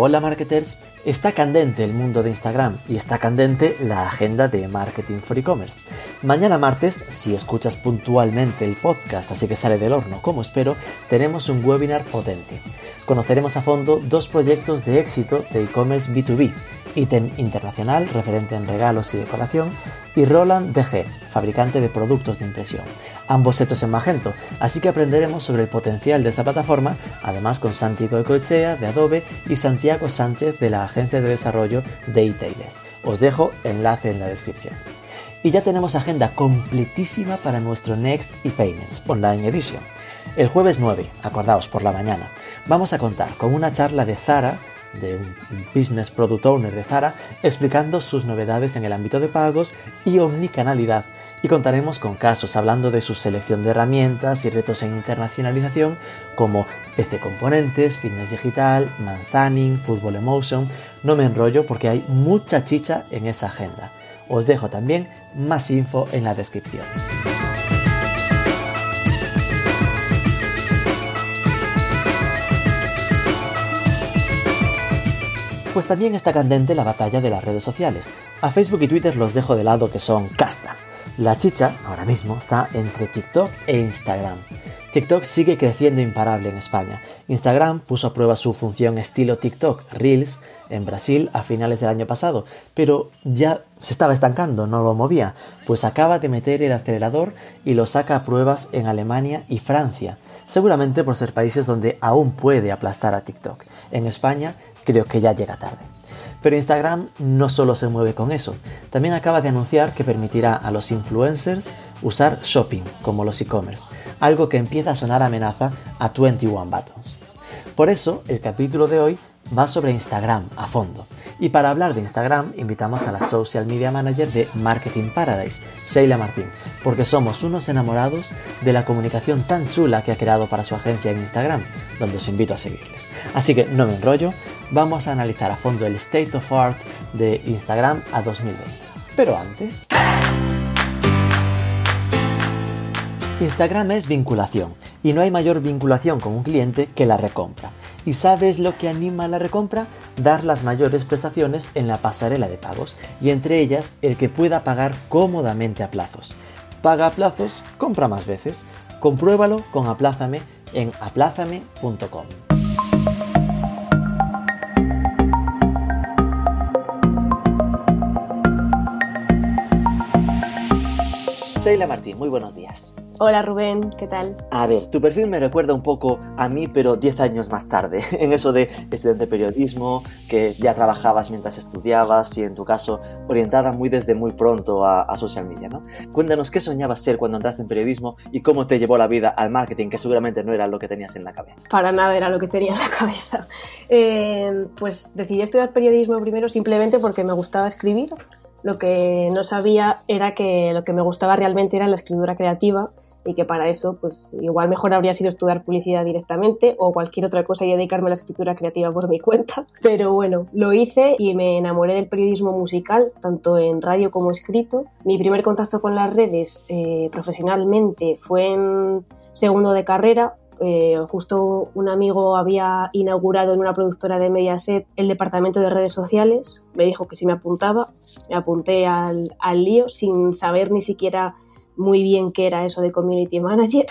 Hola marketers, está candente el mundo de Instagram y está candente la agenda de Marketing for E-Commerce. Mañana martes, si escuchas puntualmente el podcast, así que sale del horno como espero, tenemos un webinar potente. Conoceremos a fondo dos proyectos de éxito de e-commerce B2B, Item Internacional, referente en regalos y decoración, y Roland DG, fabricante de productos de impresión. Ambos setos en Magento, así que aprenderemos sobre el potencial de esta plataforma, además con Santiago Ecoechea de Adobe y Santiago Sánchez de la agencia de desarrollo de eTailers. Os dejo enlace en la descripción. Y ya tenemos agenda completísima para nuestro Next y Payments Online Edition. El jueves 9, acordaos por la mañana, vamos a contar con una charla de Zara de un Business Product Owner de Zara, explicando sus novedades en el ámbito de pagos y omnicanalidad. Y contaremos con casos hablando de su selección de herramientas y retos en internacionalización como PC Componentes, Fitness Digital, Manzaning, Football Emotion. No me enrollo porque hay mucha chicha en esa agenda. Os dejo también más info en la descripción. Pues también está candente la batalla de las redes sociales. A Facebook y Twitter los dejo de lado que son casta. La chicha, ahora mismo, está entre TikTok e Instagram. TikTok sigue creciendo imparable en España. Instagram puso a prueba su función estilo TikTok, Reels, en Brasil a finales del año pasado, pero ya se estaba estancando, no lo movía, pues acaba de meter el acelerador y lo saca a pruebas en Alemania y Francia, seguramente por ser países donde aún puede aplastar a TikTok. En España creo que ya llega tarde. Pero Instagram no solo se mueve con eso, también acaba de anunciar que permitirá a los influencers usar shopping como los e-commerce, algo que empieza a sonar amenaza a 21 Buttons. Por eso, el capítulo de hoy va sobre Instagram a fondo. Y para hablar de Instagram, invitamos a la Social Media Manager de Marketing Paradise, Sheila Martín, porque somos unos enamorados de la comunicación tan chula que ha creado para su agencia en Instagram, donde os invito a seguirles. Así que no me enrollo, vamos a analizar a fondo el state of art de Instagram a 2020. Pero antes... Instagram es vinculación y no hay mayor vinculación con un cliente que la recompra. ¿Y sabes lo que anima a la recompra? Dar las mayores prestaciones en la pasarela de pagos y entre ellas el que pueda pagar cómodamente a plazos. Paga a plazos, compra más veces. Compruébalo con Aplázame en aplázame.com. Sheila Martín, muy buenos días. Hola Rubén, ¿qué tal? A ver, tu perfil me recuerda un poco a mí, pero 10 años más tarde, en eso de estudiante de periodismo, que ya trabajabas mientras estudiabas y en tu caso orientada muy desde muy pronto a, social media, ¿no? Cuéntanos qué soñabas ser cuando entraste en periodismo y cómo te llevó la vida al marketing, que seguramente no era lo que tenías en la cabeza. Para nada era lo que tenía en la cabeza. Eh, pues decidí estudiar periodismo primero simplemente porque me gustaba escribir lo que no sabía era que lo que me gustaba realmente era la escritura creativa y que para eso, pues igual mejor habría sido estudiar publicidad directamente o cualquier otra cosa y dedicarme a la escritura creativa por mi cuenta. Pero bueno, lo hice y me enamoré del periodismo musical, tanto en radio como escrito. Mi primer contacto con las redes eh, profesionalmente fue en segundo de carrera, eh, justo un amigo había inaugurado en una productora de Mediaset el departamento de redes sociales, me dijo que si me apuntaba, me apunté al, lío sin saber ni siquiera muy bien qué era eso de community manager.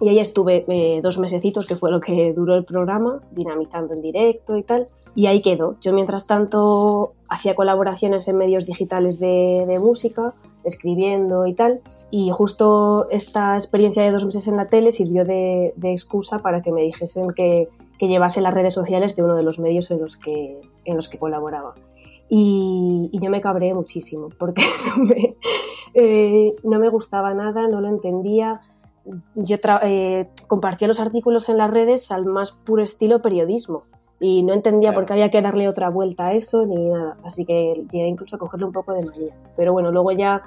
Y ahí estuve eh, dos mesecitos, que fue lo que duró el programa, dinamizando en directo y tal. Y ahí quedó. Yo mientras tanto hacía colaboraciones en medios digitales de, de música, escribiendo y tal. Y justo esta experiencia de dos meses en la tele sirvió de, excusa para que me dijesen que, llevase las redes sociales de uno de los medios en los que, en los que colaboraba. Y, yo me cabré muchísimo porque eh, no me, gustaba nada, no lo entendía. Yo eh, compartía los artículos en las redes al más puro estilo periodismo y no entendía por qué había que darle otra vuelta a eso ni nada. Así que llegué incluso a cogerle un poco de manía. Pero bueno, luego ya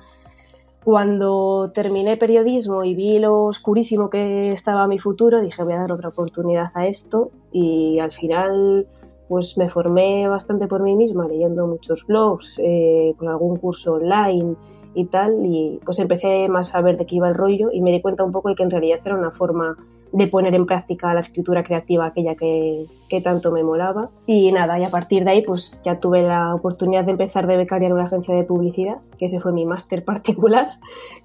cuando terminé periodismo y vi lo oscurísimo que estaba mi futuro, dije voy a dar otra oportunidad a esto y al final pues me formé bastante por mí misma, leyendo muchos blogs, eh, con algún curso online y tal, y pues empecé más a ver de qué iba el rollo y me di cuenta un poco de que en realidad era una forma de poner en práctica la escritura creativa aquella que, que, tanto me molaba. Y nada, y a partir de ahí pues ya tuve la oportunidad de empezar de becaria en una agencia de publicidad, que ese fue mi máster particular,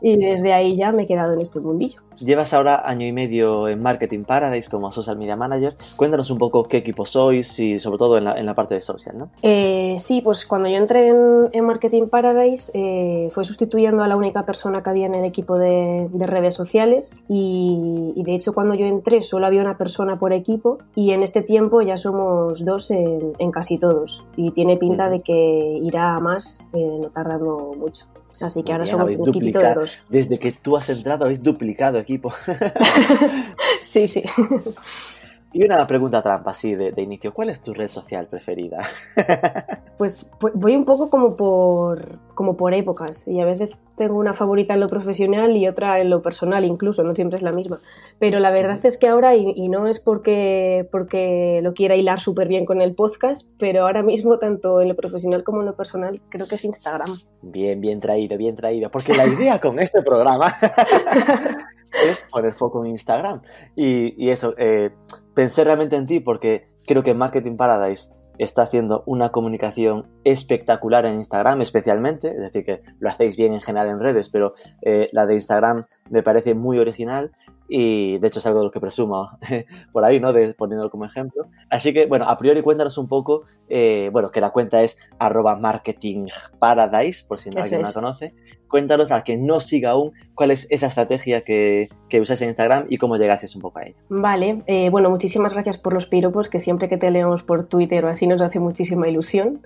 y desde ahí ya me he quedado en este mundillo. Llevas ahora año y medio en Marketing Paradise como Social Media Manager. Cuéntanos un poco qué equipo sois y sobre todo en la, en la parte de social, ¿no? Eh, sí, pues cuando yo entré en, en Marketing Paradise eh, fue sustituyendo a la única persona que había en el equipo de, de redes sociales y, y de hecho cuando yo entré solo había una persona por equipo y en este tiempo ya somos dos en, en casi todos y tiene pinta de que irá a más eh, no tardando mucho. Así que ahora Bien, somos un equipito de dos. Desde que tú has entrado habéis duplicado equipo. sí, sí. Y una pregunta trampa así de, de, inicio. ¿Cuál es tu red social preferida? pues voy un poco como por, como por épocas y a veces tengo una favorita en lo profesional y otra en lo personal incluso, no siempre es la misma. Pero la verdad es que ahora, y, y no es porque, porque lo quiera hilar súper bien con el podcast, pero ahora mismo tanto en lo profesional como en lo personal creo que es Instagram. Bien, bien traído, bien traído. Porque la idea con este programa es poner foco en Instagram. Y, y eso, eh, pensé realmente en ti porque creo que Marketing Paradise está haciendo una comunicación espectacular en Instagram especialmente, es decir, que lo hacéis bien en general en redes, pero eh, la de Instagram me parece muy original y de hecho es algo de lo que presumo por ahí, ¿no? De, poniéndolo como ejemplo. Así que, bueno, a priori cuéntanos un poco, eh, bueno, que la cuenta es arroba marketingparadise, por si no alguien es. la conoce. Cuéntanos a quien no siga aún cuál es esa estrategia que, que usáis en Instagram y cómo llegasteis un poco a ella. Vale, eh, bueno, muchísimas gracias por los piropos, que siempre que te leemos por Twitter o así nos hace muchísima ilusión.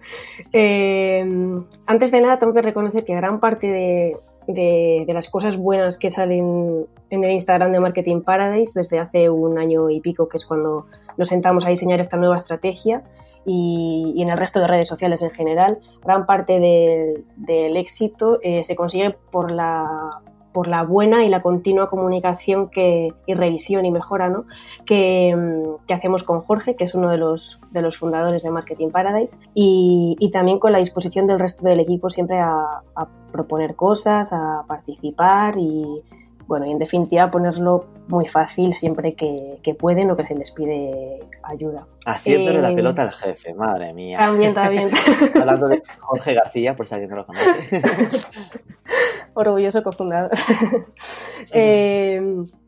Eh, antes de nada, tengo que reconocer que gran parte de, de, de, las cosas buenas que salen en el Instagram de Marketing Paradise desde hace un año y pico, que es cuando nos sentamos a diseñar esta nueva estrategia, y, y en el resto de redes sociales en general, gran parte de, del éxito eh, se consigue por la, por la buena y la continua comunicación que, y revisión y mejora ¿no? que, que, hacemos con Jorge, que es uno de los, de los fundadores de Marketing Paradise, y, y, también con la disposición del resto del equipo siempre a, a proponer cosas, a participar y, bueno, y en definitiva ponerlo muy fácil siempre que, que pueden o que se les pide ayuda. Haciéndole eh, la pelota al jefe, madre mía. También, también. Hablando de Jorge García, por si alguien no lo conoce. Orgulloso cofundador. eh,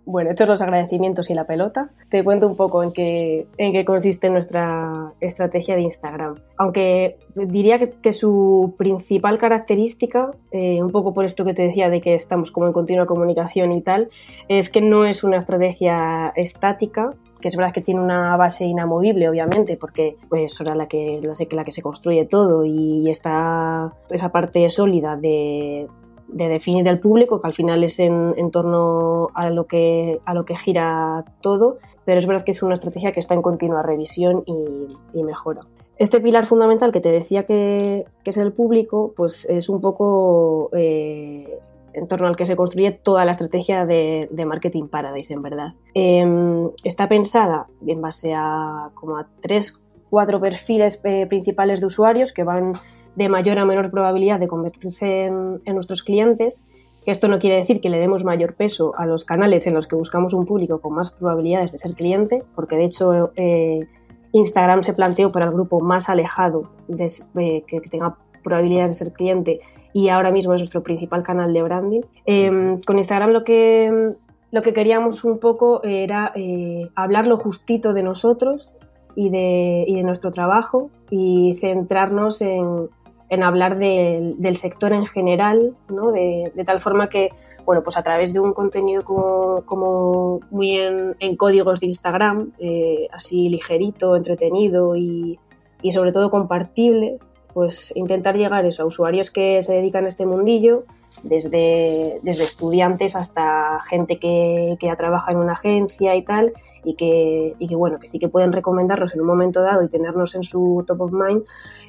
bueno, hechos los agradecimientos y la pelota, te cuento un poco en qué, en qué consiste nuestra estrategia de Instagram. Aunque diría que, que su principal característica, eh, un poco por esto que te decía de que estamos como en continua comunicación y tal, es que no es una estrategia estática, que es verdad que tiene una base inamovible, obviamente, porque pues era la que, la que se construye todo y está esa parte sólida de, de definir el público, que al final es en, torno a lo, que, a lo que gira todo, pero es verdad que es una estrategia que está en continua revisión y, mejora. Este pilar fundamental que te decía que, que, es el público, pues es un poco eh, en torno al que se construye toda la estrategia de, de Marketing Paradise, en verdad. Eh, está pensada en base a como a tres, cuatro perfiles eh, principales de usuarios que van de mayor a menor probabilidad de convertirse en, nuestros clientes. Esto no quiere decir que le demos mayor peso a los canales en los que buscamos un público con más probabilidades de ser cliente, porque de hecho eh, Instagram se planteó para el grupo más alejado de, que tenga probabilidades de ser cliente y ahora mismo es nuestro principal canal de branding. Eh, con Instagram lo que, lo que queríamos un poco era eh, hablar lo justito de nosotros y de, y de nuestro trabajo y centrarnos en, en hablar de, del sector en general, ¿no? de, de, tal forma que, bueno, pues a través de un contenido como, como muy en, en, códigos de Instagram, eh, así ligerito, entretenido y, y, sobre todo compartible, pues intentar llegar eso, a usuarios que se dedican a este mundillo, desde, desde estudiantes hasta gente que, que, ya trabaja en una agencia y tal, y que, y que, bueno, que sí que pueden recomendarnos en un momento dado y tenernos en su top of mind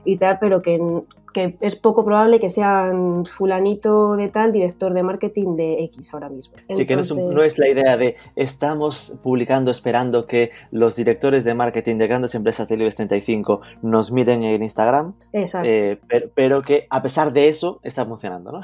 y tal, pero que que es poco probable que sean fulanito de tal, director de marketing de X ahora mismo. Sí, que no es, no es, la idea de estamos publicando esperando que los directores de marketing de grandes empresas del IBEX 35 nos miren en Instagram. Exacto. Eh, pero, pero, que a pesar de eso está funcionando, ¿no?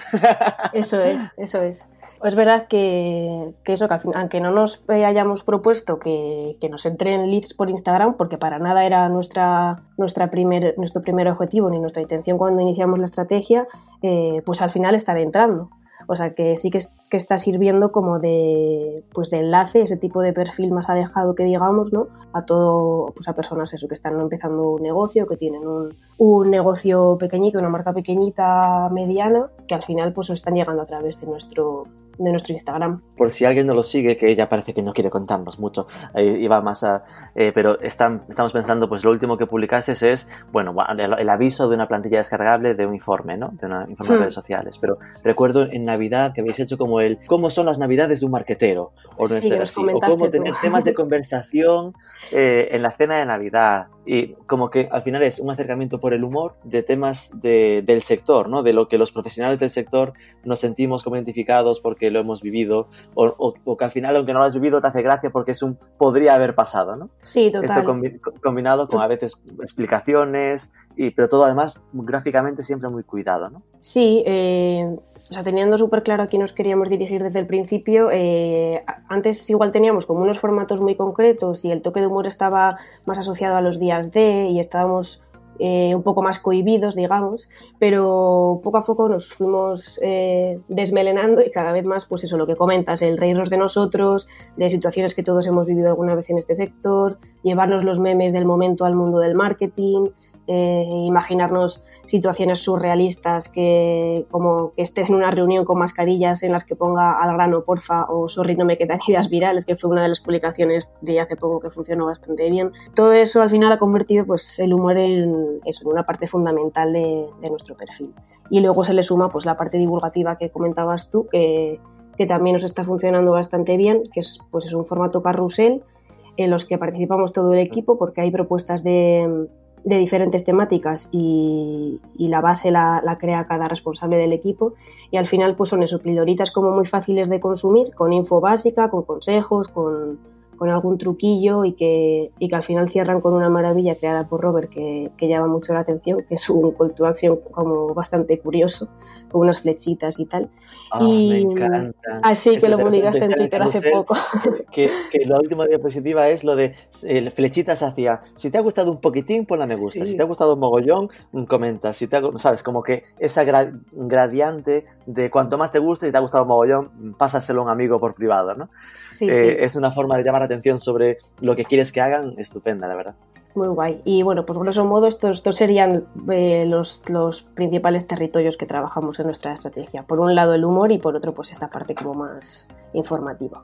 eso es, eso es. Es verdad que, eso, que al fin, aunque no nos hayamos propuesto que, que, nos entren leads por Instagram, porque para nada era nuestra, nuestra primer, nuestro primer objetivo ni nuestra intención cuando iniciamos la estrategia, eh, pues al final están entrando. O sea que sí que, que, está sirviendo como de, pues de enlace, ese tipo de perfil más alejado que digamos, ¿no? A todo, pues a personas eso, que están empezando un negocio, que tienen un, un negocio pequeñito, una marca pequeñita, mediana, que al final pues están llegando a través de nuestro, de nuestro Instagram. Por si alguien no lo sigue, que ella parece que no quiere contarnos mucho, eh, iba más a... Eh, pero están, estamos pensando, pues lo último que publicaste es, bueno, el, el, aviso de una plantilla descargable de un informe, ¿no? De una informe de redes sociales. Pero recuerdo en Navidad que habéis hecho como el, ¿cómo son las Navidades de un marquetero? O, no sí, así, o cómo tener temas de conversación eh, en la cena de Navidad. Y como que al final es un acercamiento por el humor de temas de, del sector, ¿no? De lo que los profesionales del sector nos sentimos como identificados porque lo hemos vivido, o, o, o, que al final, aunque no lo has vivido, te hace gracia porque es un podría haber pasado, ¿no? Sí, total. Esto combi combinado con a veces explicaciones, y, pero todo además gráficamente siempre muy cuidado, ¿no? Sí, eh, o sea, teniendo súper claro a quién nos queríamos dirigir desde el principio, eh, antes igual teníamos como unos formatos muy concretos y el toque de humor estaba más asociado a los días de y estábamos eh, un poco más cohibidos, digamos, pero poco a poco nos fuimos desmelenando y cada vez más, pues eso, lo que comentas, el reírnos de nosotros, de situaciones que todos hemos vivido alguna vez en este sector, llevarnos los memes del momento al mundo del marketing, eh, imaginarnos situaciones surrealistas que como que estés en una reunión con mascarillas en las que ponga al grano porfa o sorry no me quedan ideas virales que fue una de las publicaciones de hace poco que funcionó bastante bien. Todo eso al final ha convertido pues el humor en, eso, en una parte fundamental de, de, nuestro perfil. Y luego se le suma pues la parte divulgativa que comentabas tú que, que también nos está funcionando bastante bien que es pues es un formato carrusel en los que participamos todo el equipo porque hay propuestas de de diferentes temáticas y, y la base la, crea cada responsable del equipo y al final pues son eso, pildoritas como muy fáciles de consumir, con info básica, con consejos, con, con algún truquillo y que, y que al final cierran con una maravilla creada por Robert que, que, llama mucho la atención, que es un call to action como bastante curioso, con unas flechitas y tal. Oh, y, me encanta. Así Eso que lo publicaste en Twitter hace poco. Que, que, la última diapositiva es lo de eh, flechitas hacia, si te ha gustado un poquitín, ponla me gusta, sí. si te ha gustado un mogollón, comenta, si te ha, sabes, como que esa gra gradiente de cuanto más te guste, si te ha gustado un mogollón, pásaselo a un amigo por privado, ¿no? Sí, eh, sí. Es una forma de llamar atención sobre lo que quieres que hagan, estupenda, la verdad. Muy guay. Y bueno, pues grosso modo estos, estos serían eh, los, los, principales territorios que trabajamos en nuestra estrategia. Por un lado el humor y por otro pues esta parte como más informativa.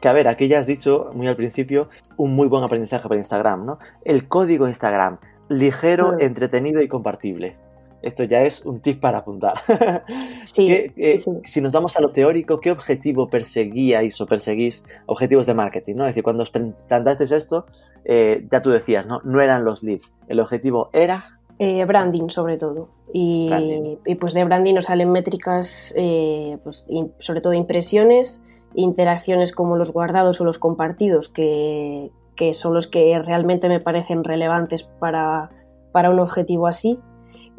Que a ver, aquí ya has dicho muy al principio un muy buen aprendizaje para Instagram, ¿no? El código Instagram, ligero, mm. entretenido y compartible. Esto ya es un tip para apuntar. Sí, ¿Qué, eh, sí, sí. Si nos vamos a lo teórico, ¿qué objetivo perseguíais o perseguís? Objetivos de marketing, ¿no? Es decir, cuando os plantasteis esto, eh, ya tú decías, ¿no? No eran los leads. El objetivo era... Eh, branding, sobre todo. Y, Branding. y, pues de branding nos salen métricas, eh, pues, in- sobre todo impresiones, interacciones como los guardados o los compartidos, que, que son los que realmente me parecen relevantes para, para un objetivo así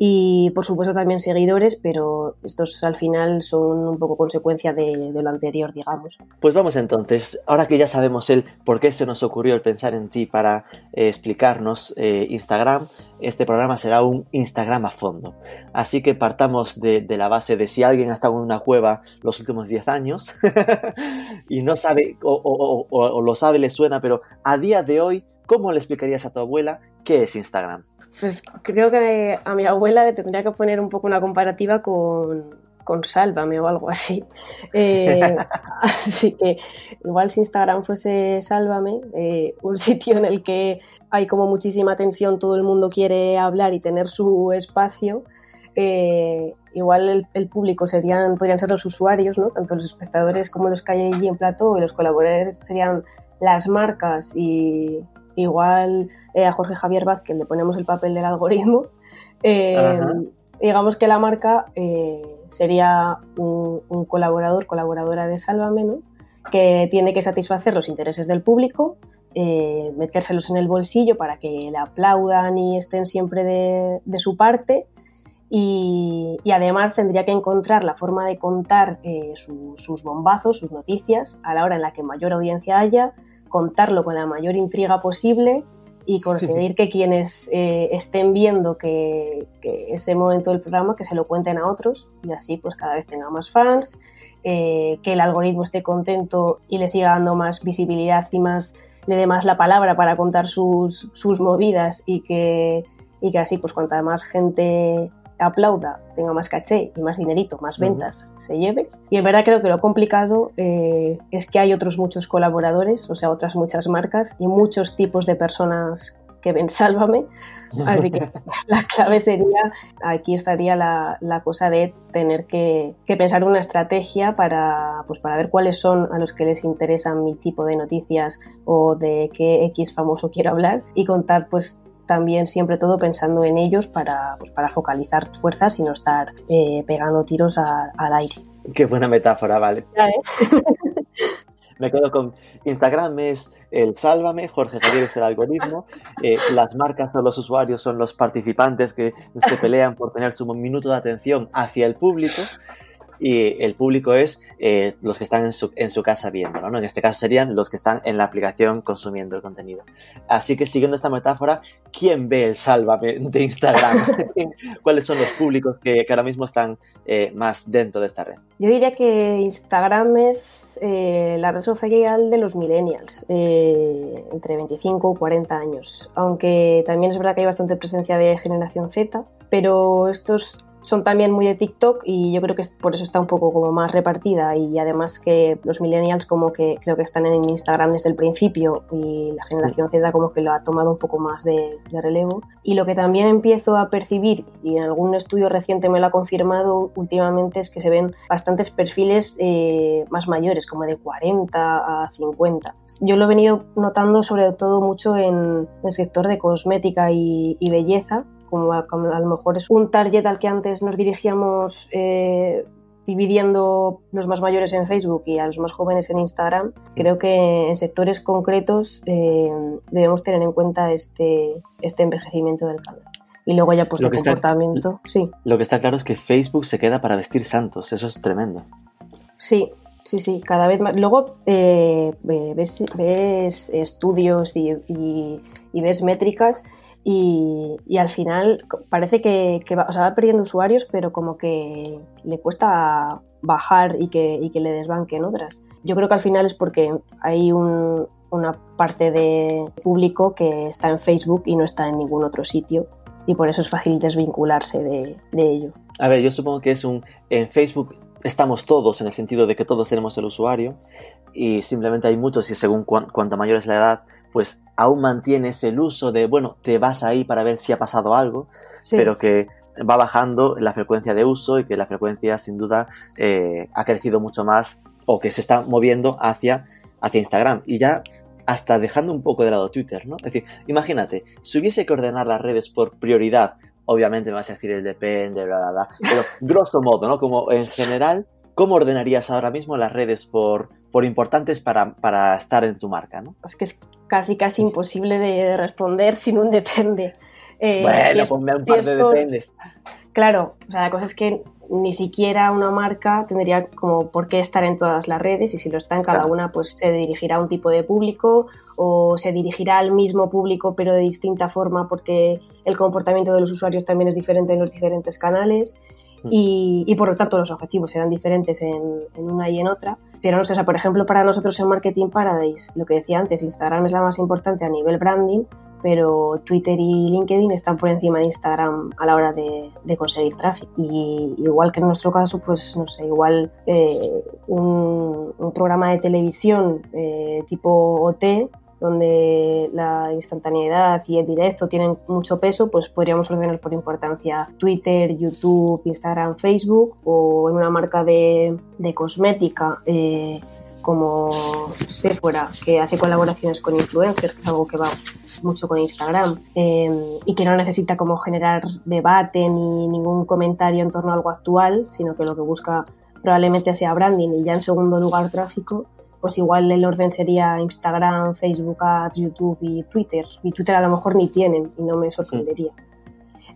y por supuesto también seguidores, pero estos al final son un poco consecuencia de, lo anterior, digamos. Pues vamos entonces, ahora que ya sabemos el por qué se nos ocurrió el pensar en ti para eh, explicarnos eh, Instagram, este programa será un Instagram a fondo. Así que partamos de, la base de si alguien ha estado en una cueva los últimos 10 años y no sabe, o, o lo sabe, le suena, pero a día de hoy, ¿cómo le explicarías a tu abuela qué es Instagram? Pues creo que a mi abuela le tendría que poner un poco una comparativa con, con Sálvame o algo así. Eh, así que igual si Instagram fuese Sálvame, eh, un sitio en el que hay como muchísima tensión, todo el mundo quiere hablar y tener su espacio, eh, igual el, el, público serían, podrían ser los usuarios, ¿no? tanto los espectadores como los que hay allí en plató, y los colaboradores serían las marcas y igual eh, a Jorge Javier Vázquez le ponemos el papel del algoritmo. Eh, digamos que la marca eh, sería un, colaborador, colaboradora de Sálvame, ¿no? que tiene que satisfacer los intereses del público, eh, metérselos en el bolsillo para que le aplaudan y estén siempre de, su parte. Y, además tendría que encontrar la forma de contar eh, sus bombazos, sus noticias, a la hora en la que mayor audiencia haya, contarlo con la mayor intriga posible y conseguir que quienes eh, estén viendo que, ese momento del programa que se lo cuenten a otros y así pues cada vez tenga más fans, eh, que el algoritmo esté contento y le siga dando más visibilidad y más le dé más la palabra para contar sus, sus movidas y que, y que así pues cuanta más gente aplauda, tenga más caché y más dinerito, más ventas, se lleve. Y en verdad creo que lo complicado eh, es que hay otros muchos colaboradores, o sea, otras muchas marcas y muchos tipos de personas que ven Sálvame. Así que la clave sería, aquí estaría la, la cosa de tener que, que, pensar una estrategia para, pues para ver cuáles son a los que les interesan mi tipo de noticias o de qué X famoso quiero hablar y contar pues también siempre todo pensando en ellos para, pues, para focalizar fuerzas y no estar eh, pegando tiros al aire. Qué buena metáfora, vale. ¿eh? Me quedo con Instagram es el sálvame, Jorge Javier es el algoritmo, eh, las marcas o los usuarios son los participantes que se pelean por tener su minuto de atención hacia el público y el público es eh, los que están en su, en su casa viéndolo, ¿no? En este caso serían los que están en la aplicación consumiendo el contenido. Así que siguiendo esta metáfora, ¿quién ve el Sálvame de Instagram? ¿Cuáles son los públicos que, ahora mismo están eh, más dentro de esta red? Yo diría que Instagram es eh, la red social de los millennials, entre 25 y 40 años, aunque también es verdad que hay bastante presencia de generación Z, pero estos son también muy de TikTok y yo creo que por eso está un poco como más repartida y además que los millennials como que creo que están en Instagram desde el principio y la generación Z como que lo ha tomado un poco más de, relevo. Y lo que también empiezo a percibir y en algún estudio reciente me lo ha confirmado últimamente es que se ven bastantes perfiles eh, más mayores, como de 40 a 50. Yo lo he venido notando sobre todo mucho en el sector de cosmética y belleza como a, lo mejor es un target al que antes nos dirigíamos eh, dividiendo los más mayores en Facebook y a los más jóvenes en Instagram, creo que en sectores concretos eh, debemos tener en cuenta este, este envejecimiento del canal. Y luego ya pues lo el comportamiento, sí. Lo que está claro es que Facebook se queda para vestir santos, eso es tremendo. Sí, sí, sí, cada vez más. Luego eh, ves, estudios y, y ves métricas y, al final parece que, va, o sea, va, perdiendo usuarios, pero como que le cuesta bajar y que, y que, le desbanquen otras. Yo creo que al final es porque hay una parte de público que está en Facebook y no está en ningún otro sitio y por eso es fácil desvincularse de, ello. A ver, yo supongo que es un... En Facebook estamos todos en el sentido de que todos tenemos el usuario y simplemente hay muchos y según cuanto mayor es la edad pues aún mantienes el uso de, bueno, te vas ahí para ver si ha pasado algo, pero que va bajando la frecuencia de uso y que la frecuencia sin duda eh, ha crecido mucho más o que se está moviendo hacia, hacia Instagram. Y ya hasta dejando un poco de lado Twitter, ¿no? Es decir, imagínate, si hubiese que ordenar las redes por prioridad, obviamente me vas a decir el depende, bla, bla, bla, pero grosso modo, ¿no? Como en general, ¿cómo ordenarías ahora mismo las redes por, por importantes para, para, estar en tu marca, ¿no? Es que es casi, casi imposible de responder sin un depende. Eh, bueno, ponme un par de dependes. Claro, o sea, la cosa es que ni siquiera una marca tendría como por qué estar en todas las redes y si lo está en cada una, pues se dirigirá a un tipo de público o se dirigirá al mismo público pero de distinta forma porque el comportamiento de los usuarios también es diferente en los diferentes canales. Mm. y, por lo tanto los objetivos serán diferentes en, una y en otra. Pero no sé, o sea, por ejemplo, para nosotros en Marketing Paradise, lo que decía antes, Instagram es la más importante a nivel branding, pero Twitter y LinkedIn están por encima de Instagram a la hora de, conseguir tráfico. Y igual que en nuestro caso, pues no sé, igual eh, un, programa de televisión eh, tipo OT donde la instantaneidad y el directo tienen mucho peso, pues podríamos ordenar por importancia Twitter, YouTube, Instagram, Facebook o en una marca de, cosmética. Eh, como Sephora, que hace colaboraciones con influencers, que es algo que va mucho con Instagram, em, y que no necesita como generar debate ni ningún comentario en torno a algo actual, sino que lo que busca probablemente sea branding y ya en segundo lugar tráfico, pues igual el orden sería Instagram, Facebook Ads, YouTube y Twitter. Y Twitter a lo mejor ni tienen y no me sorprendería.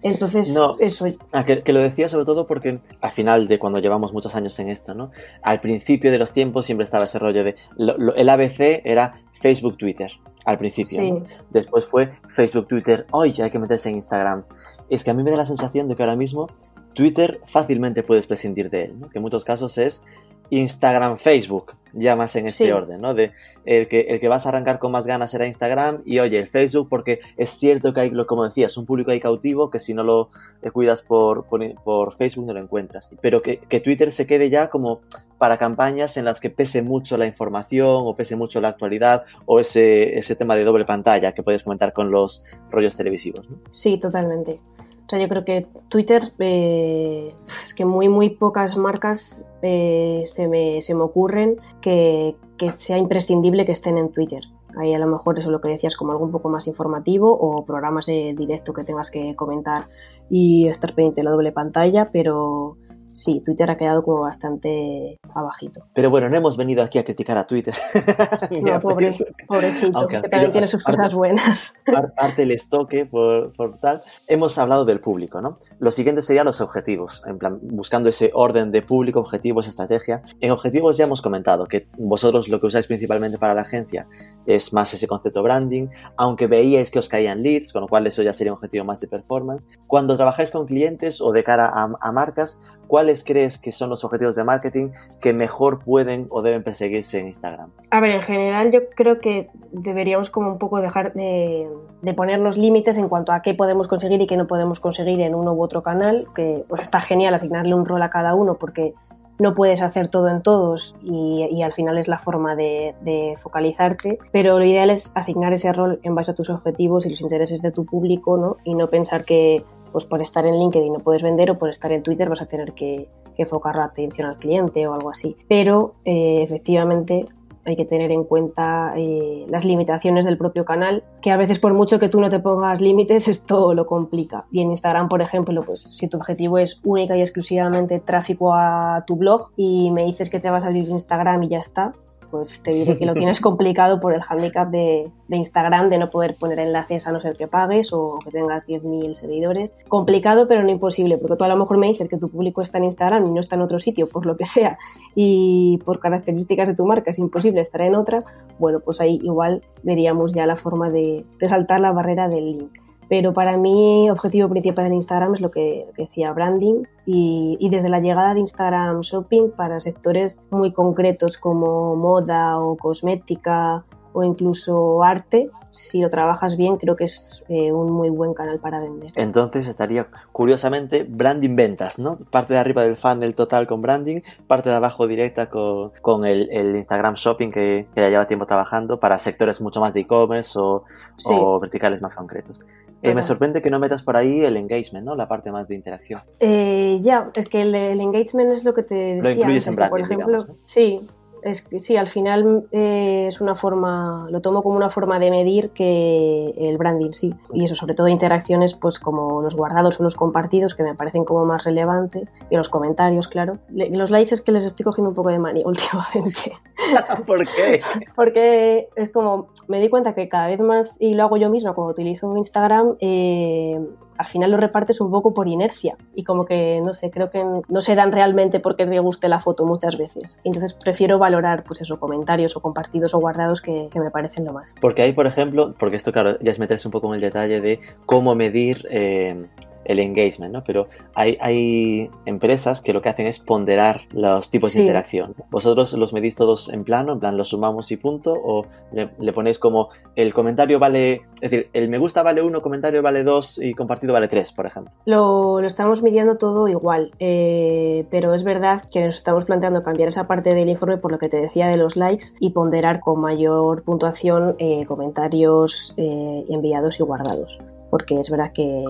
Entonces, No. eso. Ah, que, que lo decía sobre todo porque al final de cuando llevamos muchos años en esto, ¿no? Al principio de los tiempos siempre estaba ese rollo de lo- lo- el ABC era Facebook, Twitter al principio. Sí. ¿no? Después fue Facebook, Twitter, oye, hay que meterse en Instagram. Es que a mí me da la sensación de que ahora mismo Twitter fácilmente puedes prescindir de él, ¿no? Que en muchos casos es Instagram, Facebook, ya más en este Sí. orden, ¿no? De el que, el que vas a arrancar con más ganas será Instagram y oye, el Facebook, porque es cierto que hay, lo- como decías, un público ahí cautivo que si no lo cuidas por, por, por Facebook no lo encuentras. Pero que, que Twitter se quede ya como para campañas en las que pese mucho la información o pese mucho la actualidad o ese, ese tema de doble pantalla que puedes comentar con los rollos televisivos. ¿no? Sí, totalmente. O sea, yo creo que Twitter, eh, es que muy, muy pocas marcas eh, se, me, se me ocurren que, que sea imprescindible que estén en Twitter. Ahí a lo mejor eso es lo que decías, como algo un poco más informativo o programas de directo que tengas que comentar y estar pendiente de la doble pantalla, pero sí, Twitter ha quedado como bastante abajito. Pero bueno, no hemos venido aquí a criticar a Twitter. No, pobre- pobrecito, Aunque que también tiene sus cosas buenas. Par- parte el estoque por, por tal. Hemos hablado del público, ¿no? Lo siguiente sería los objetivos, en plan, buscando ese orden de público, objetivos, estrategia. En objetivos ya hemos comentado que vosotros lo que usáis principalmente para la agencia es más ese concepto branding, aunque veíais que os caían leads, con lo cual eso ya sería un objetivo más de performance. Cuando trabajáis con clientes o de cara a, a marcas, ¿cuáles crees que son los objetivos de marketing que mejor pueden o deben perseguirse en Instagram? A ver, en general yo creo que deberíamos como un poco dejar de, ponernos límites en cuanto a qué podemos conseguir y qué no podemos conseguir en uno u otro canal, que pues está genial asignarle un rol a cada uno porque no puedes hacer todo en todos y, y al final es la forma de, de focalizarte, pero lo ideal es asignar ese rol en base a tus objetivos y los intereses de tu público, ¿no? Y no pensar que pues por estar en LinkedIn no puedes vender o por estar en Twitter vas a tener que, que enfocar la atención al cliente o algo así. Pero eh, efectivamente hay que tener en cuenta eh, las limitaciones del propio canal, que a veces por mucho que tú no te pongas límites, esto lo complica. Y en Instagram, por ejemplo, pues si tu objetivo es única y exclusivamente tráfico a tu blog y me dices que te vas a abrir Instagram y ya está, pues te diré que lo tienes complicado por el handicap de, de, Instagram, de no poder poner enlaces a no ser que pagues o que tengas 10.000 seguidores. Complicado, pero no imposible, porque tú a lo mejor me dices que tu público está en Instagram y no está en otro sitio, por lo que sea, y por características de tu marca es imposible estar en otra, bueno, pues ahí igual veríamos ya la forma de, de saltar la barrera del link. Pero para mí, objetivo principal en Instagram es lo que decía branding y, y, desde la llegada de Instagram Shopping para sectores muy concretos como moda o cosmética o incluso arte, si lo trabajas bien, creo que es eh, un muy buen canal para vender. Entonces estaría, curiosamente, branding ventas, ¿no? Parte de arriba del funnel total con branding, parte de abajo directa con, con el, el, Instagram Shopping que, que, ya lleva tiempo trabajando para sectores mucho más de e-commerce o, sí. o, verticales más concretos. Eh, me sorprende que no metas por ahí el engagement, ¿no? La parte más de interacción. Eh, ya, es que el, el, engagement es lo que te decía. Lo incluyes antes, en branding, por ejemplo, digamos, ¿no? sí, es que sí, al final eh, es una forma, lo tomo como una forma de medir que el branding, sí. Y eso, sobre todo interacciones, pues como los guardados o los compartidos, que me parecen como más relevantes, y los comentarios, claro. Le, los likes es que les estoy cogiendo un poco de manía últimamente. ¿Por qué? Porque es como, me di cuenta que cada vez más, y lo hago yo misma cuando utilizo Instagram, eh, al final lo repartes un poco por inercia y como que, no sé, creo que no se dan realmente porque te guste la foto muchas veces. Entonces prefiero valorar, pues comentarios o compartidos o guardados que, que me parecen lo más. Porque hay, por ejemplo, porque esto, claro, ya es meterse un poco en el detalle de cómo medir eh, el engagement, ¿no? Pero hay, hay, empresas que lo que hacen es ponderar los tipos Sí. de interacción. ¿Vosotros los medís todos en plano, en plan los sumamos y punto? ¿O le, le ponéis como el comentario vale, es decir, el me gusta vale uno, comentario vale dos y compartido vale tres, por ejemplo? Lo, lo estamos midiendo todo igual, eh, pero es verdad que nos estamos planteando cambiar esa parte del informe por lo que te decía de los likes y ponderar con mayor puntuación eh, comentarios eh, enviados y guardados porque es verdad que,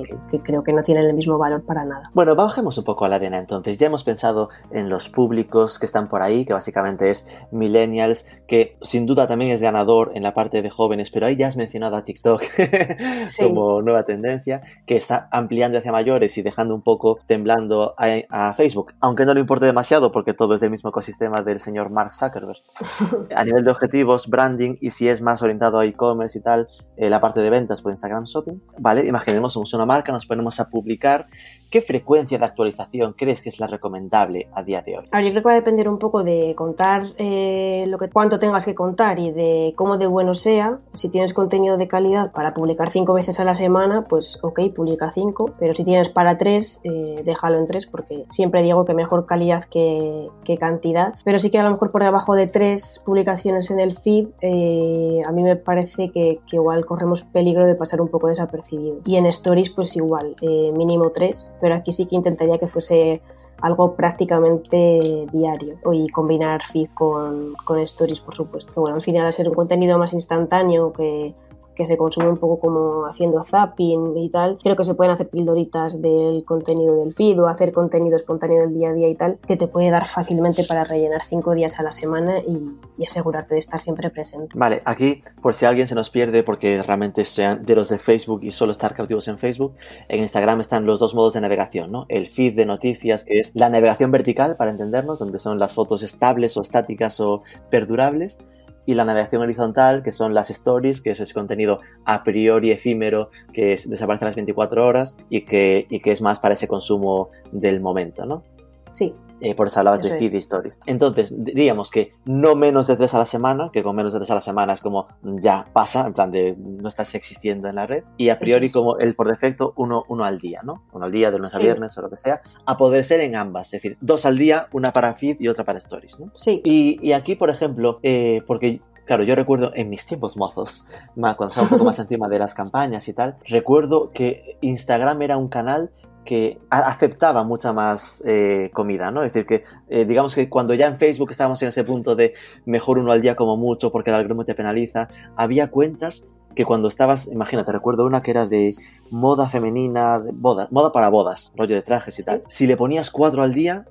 creo que no tienen el mismo valor para nada. Bueno, bajemos un poco a la arena entonces. Ya hemos pensado en los públicos que están por ahí, que básicamente es millennials, que sin duda también es ganador en la parte de jóvenes, pero ahí ya has mencionado a TikTok como nueva tendencia, que está ampliando hacia mayores y dejando un poco temblando a, Facebook, aunque no le importe demasiado porque todo es del mismo ecosistema del señor Mark Zuckerberg. a nivel de objetivos, branding y si es más orientado a e-commerce y tal, eh, la parte de ventas por Instagram Shopping, ¿vale? Imaginemos, somos una marca, nos ponemos a publicar ¿Qué frecuencia de actualización crees que es la recomendable a día de hoy? A yo creo que va a depender un poco de contar eh, lo que, cuánto tengas que contar y de cómo de bueno sea. Si tienes contenido de calidad para publicar cinco veces a la semana, pues ok, publica cinco. Pero si tienes para tres, eh, déjalo en tres porque siempre digo que mejor calidad que, cantidad. Pero sí que a lo mejor por debajo de tres publicaciones en el feed, eh, a mí me parece que, que, igual corremos peligro de pasar un poco desapercibido. Y en stories, pues igual, mínimo tres pero aquí sí que intentaría que fuese algo prácticamente diario y combinar feed con, con stories, por supuesto. Bueno, al final, al ser un contenido más instantáneo que que se consume un poco como haciendo zapping y tal. Creo que se pueden hacer pildoritas del contenido del feed o hacer contenido espontáneo del día a día y tal, que te puede dar fácilmente para rellenar cinco días a la semana y, asegurarte de estar siempre presente. Vale, aquí, por si alguien se nos pierde porque realmente sean de los de Facebook y solo estar cautivos en Facebook, en Instagram están los dos modos de navegación, ¿no? El feed de noticias, que es la navegación vertical, para entendernos, donde son las fotos estables o estáticas o perdurables y la navegación horizontal, que son las stories, que es ese contenido a priori efímero que desaparece a las 24 horas y que, y que es más para ese consumo del momento, ¿no? Sí. Eh, por eso hablabas de feed stories. Entonces, diríamos que no menos de tres a la semana, que con menos de tres a la semana es como ya pasa, en plan de no estás existiendo en la red. Y a priori, como el por defecto, uno, uno al día, ¿no? Uno al día, de lunes a viernes o lo que sea, a poder ser en ambas. Es decir, dos al día, una para feed y otra para stories, ¿no? Sí. Y, y aquí, por ejemplo, eh, porque Claro, yo recuerdo en mis tiempos mozos, cuando estaba un poco más encima de las campañas y tal, recuerdo que Instagram era un canal que aceptaba mucha más eh, comida, ¿no? Es decir, que eh, digamos que cuando ya en Facebook estábamos en ese punto de mejor uno al día como mucho porque el algoritmo te penaliza, había cuentas que cuando estabas, imagínate, recuerdo una que era de moda femenina, de boda, moda para bodas, rollo de trajes y tal. Si le ponías cuatro al día,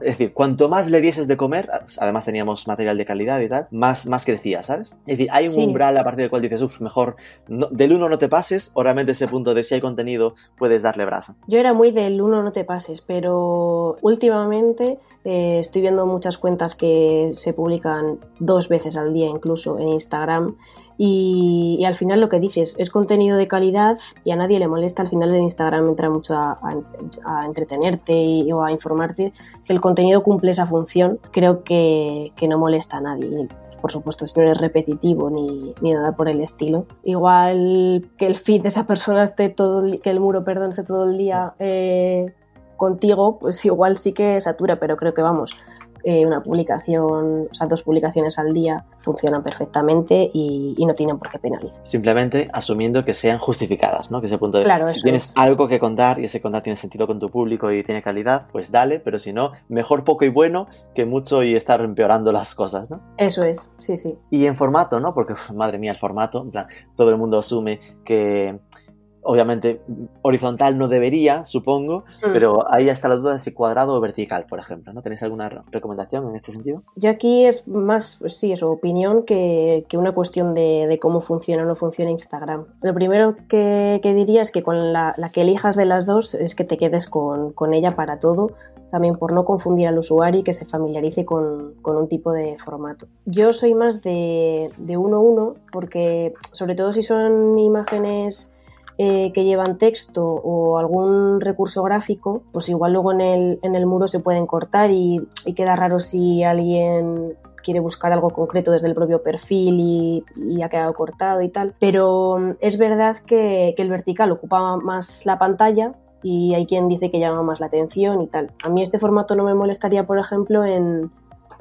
es decir, cuanto más le dieses de comer, además teníamos material de calidad y tal, más, más crecía, ¿sabes? Es decir, hay un umbral a partir del cual dices, uff, mejor del uno no te pases, o realmente ese punto de si hay contenido puedes darle brasa. Yo era muy del uno no te pases, pero últimamente eh, estoy viendo muchas cuentas que se publican dos veces al día incluso en Instagram y, al final lo que dices es contenido de calidad y a nadie le molesta. Al final el Instagram entra mucho a, entretenerte o a informarte. Si el contenido cumple esa función, creo que, no molesta a nadie. por supuesto, si no es repetitivo ni, nada por el estilo. Igual que el feed de esa persona esté todo, que el muro, perdón, esté todo el día eh, contigo, pues igual sí que satura, pero creo que vamos, eh, una publicación, o sea, dos publicaciones al día funcionan perfectamente y, no tienen por qué penalizar. Simplemente asumiendo que sean justificadas, ¿no? Que ese punto de claro, si tienes algo que contar y ese contar tiene sentido con tu público y tiene calidad, pues dale, pero si no, mejor poco y bueno que mucho y estar empeorando las cosas, ¿no? Eso es, sí, sí. Y en formato, ¿no? Porque, madre mía, el formato, en plan, todo el mundo asume que Obviamente, horizontal no debería, supongo, mm. pero ahí está la duda de si cuadrado o vertical, por ejemplo. ¿no? ¿Tenéis alguna recomendación en este sentido? Yo aquí es más, pues sí, eso, opinión que, una cuestión de, cómo funciona o no funciona Instagram. Lo primero que, diría es que con la, que elijas de las dos es que te quedes con, ella para todo, también por no confundir al usuario y que se familiarice con, un tipo de formato. Yo soy más de, de uno a uno porque sobre todo si son imágenes eh, que llevan texto o algún recurso gráfico, pues igual luego en el, en el muro se pueden cortar y, queda raro si alguien quiere buscar algo concreto desde el propio perfil y, ha quedado cortado y tal. Pero mm, es verdad que, el vertical ocupa más la pantalla y hay quien dice que llama más la atención y tal. A mí este formato no me molestaría, por ejemplo, en,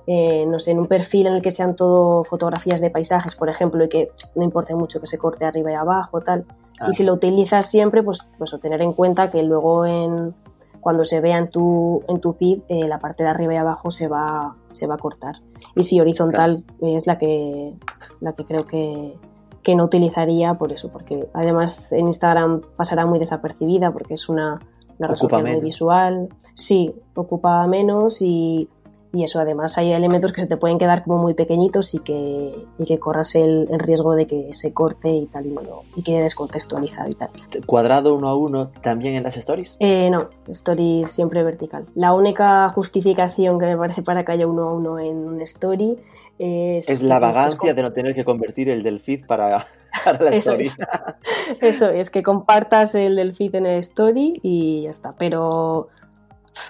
eh, no sé, en un perfil en el que sean todo fotografías de paisajes, por ejemplo, y que no importe mucho que se corte arriba y abajo, tal. Y si lo utilizas siempre, pues, pues tener en cuenta que luego en, cuando se vea en tu, en tu feed, eh, la parte de arriba y abajo se va, se va a cortar. Y si horizontal es la que, la que creo que, que no utilizaría por eso, porque además en Instagram pasará muy desapercibida porque es una, una red social muy visual. Sí, ocupa menos y y eso, además, hay elementos que se te pueden quedar como muy pequeñitos y que, y que corras el, el, riesgo de que se corte y tal, y, bueno, y quede descontextualizado y tal. ¿Cuadrado uno a uno también en las stories? Eh, no, stories siempre vertical. La única justificación que me parece para que haya uno a uno en un story es... Es la vagancia de no tener que convertir el del feed para... Para la eso story. Es. Eso es, que compartas el del feed en el story y ya está. Pero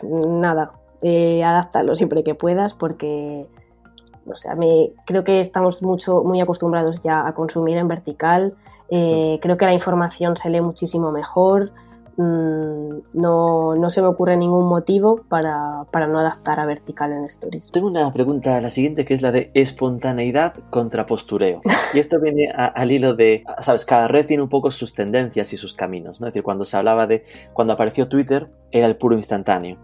nada, eh, adáptalo siempre que puedas porque o sea, me, creo que estamos mucho, muy acostumbrados ya a consumir en vertical. Eh, creo que la información se lee muchísimo mejor. Mm, no, no, se me ocurre ningún motivo para, para, no adaptar a vertical en Stories. Tengo una pregunta, la siguiente, que es la de espontaneidad contra postureo. Y esto viene a, al hilo de, sabes, cada red tiene un poco sus tendencias y sus caminos. ¿no? Es decir, cuando se hablaba de, cuando apareció Twitter, era el puro instantáneo.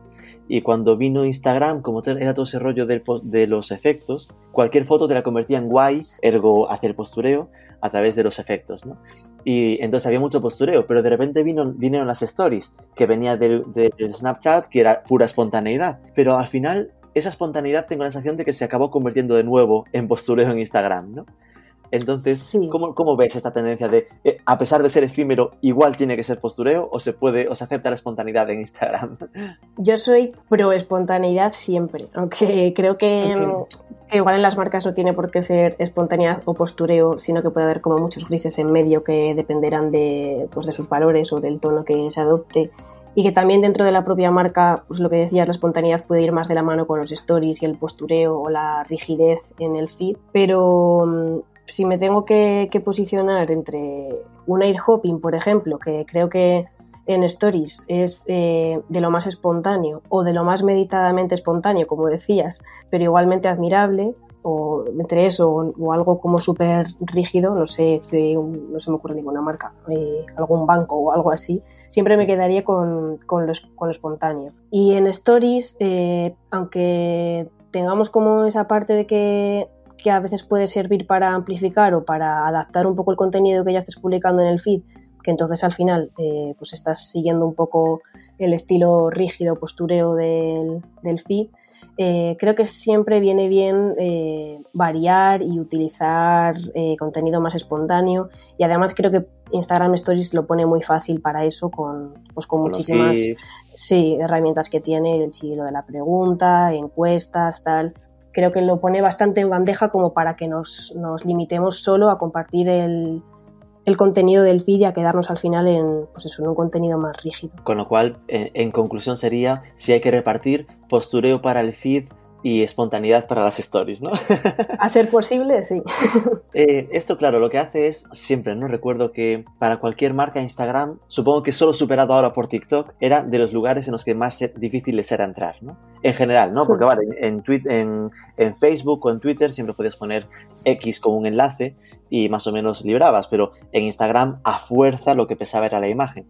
Y cuando vino Instagram, como era todo ese rollo de los efectos, cualquier foto te la convertía en guay, ergo hacer postureo, a través de los efectos, ¿no? Y entonces había mucho postureo, pero de repente vino, vinieron las stories, que venía del, del Snapchat, que era pura espontaneidad. Pero al final, esa espontaneidad tengo la sensación de que se acabó convirtiendo de nuevo en postureo en Instagram, ¿no? Entonces, sí. ¿cómo, ¿cómo, ves esta tendencia de, eh, a pesar de ser efímero, igual tiene que ser postureo o se puede, o se acepta la espontaneidad en Instagram? Yo soy pro espontaneidad siempre, aunque creo que, okay. que, igual en las marcas no tiene por qué ser espontaneidad o postureo, sino que puede haber como muchos grises en medio que dependerán de, pues, de sus valores o del tono que se adopte. Y que también dentro de la propia marca, pues lo que decías, la espontaneidad puede ir más de la mano con los stories y el postureo o la rigidez en el feed. Pero si me tengo que, que, posicionar entre un air hopping, por ejemplo, que creo que en stories es eh, de lo más espontáneo o de lo más meditadamente espontáneo, como decías, pero igualmente admirable, o entre eso o, o algo como súper rígido, no sé, si, no se me ocurre ninguna marca, eh, algún banco o algo así, siempre me quedaría con, con, lo, con lo, espontáneo. Y en stories, eh, aunque tengamos como esa parte de que que a veces puede servir para amplificar o para adaptar un poco el contenido que ya estés publicando en el feed, que entonces al final eh, pues estás siguiendo un poco el estilo rígido, postureo del, del feed, eh, creo que siempre viene bien eh, variar y utilizar contenido más espontáneo. Y además creo que Instagram Stories lo pone muy fácil para eso con, pues, con, muchísimas sí, herramientas que tiene, el sigilo de la pregunta, encuestas, tal creo que lo pone bastante en bandeja como para que nos, nos limitemos solo a compartir el, el, contenido del feed y a quedarnos al final en, pues eso, un contenido más rígido. Con lo cual, en, en conclusión sería, si hay que repartir postureo para el feed y espontaneidad para las stories, ¿no? A ser posible, sí. Eh, esto, claro, lo que hace es, siempre, ¿no? Recuerdo que para cualquier marca Instagram, supongo que solo superado ahora por TikTok, era de los lugares en los que más difícil les era entrar, ¿no? En general, ¿no? Porque, vale, en, en, en Facebook o en Twitter siempre podías poner X como un enlace y más o menos librabas, pero en Instagram a fuerza lo que pesaba era la imagen.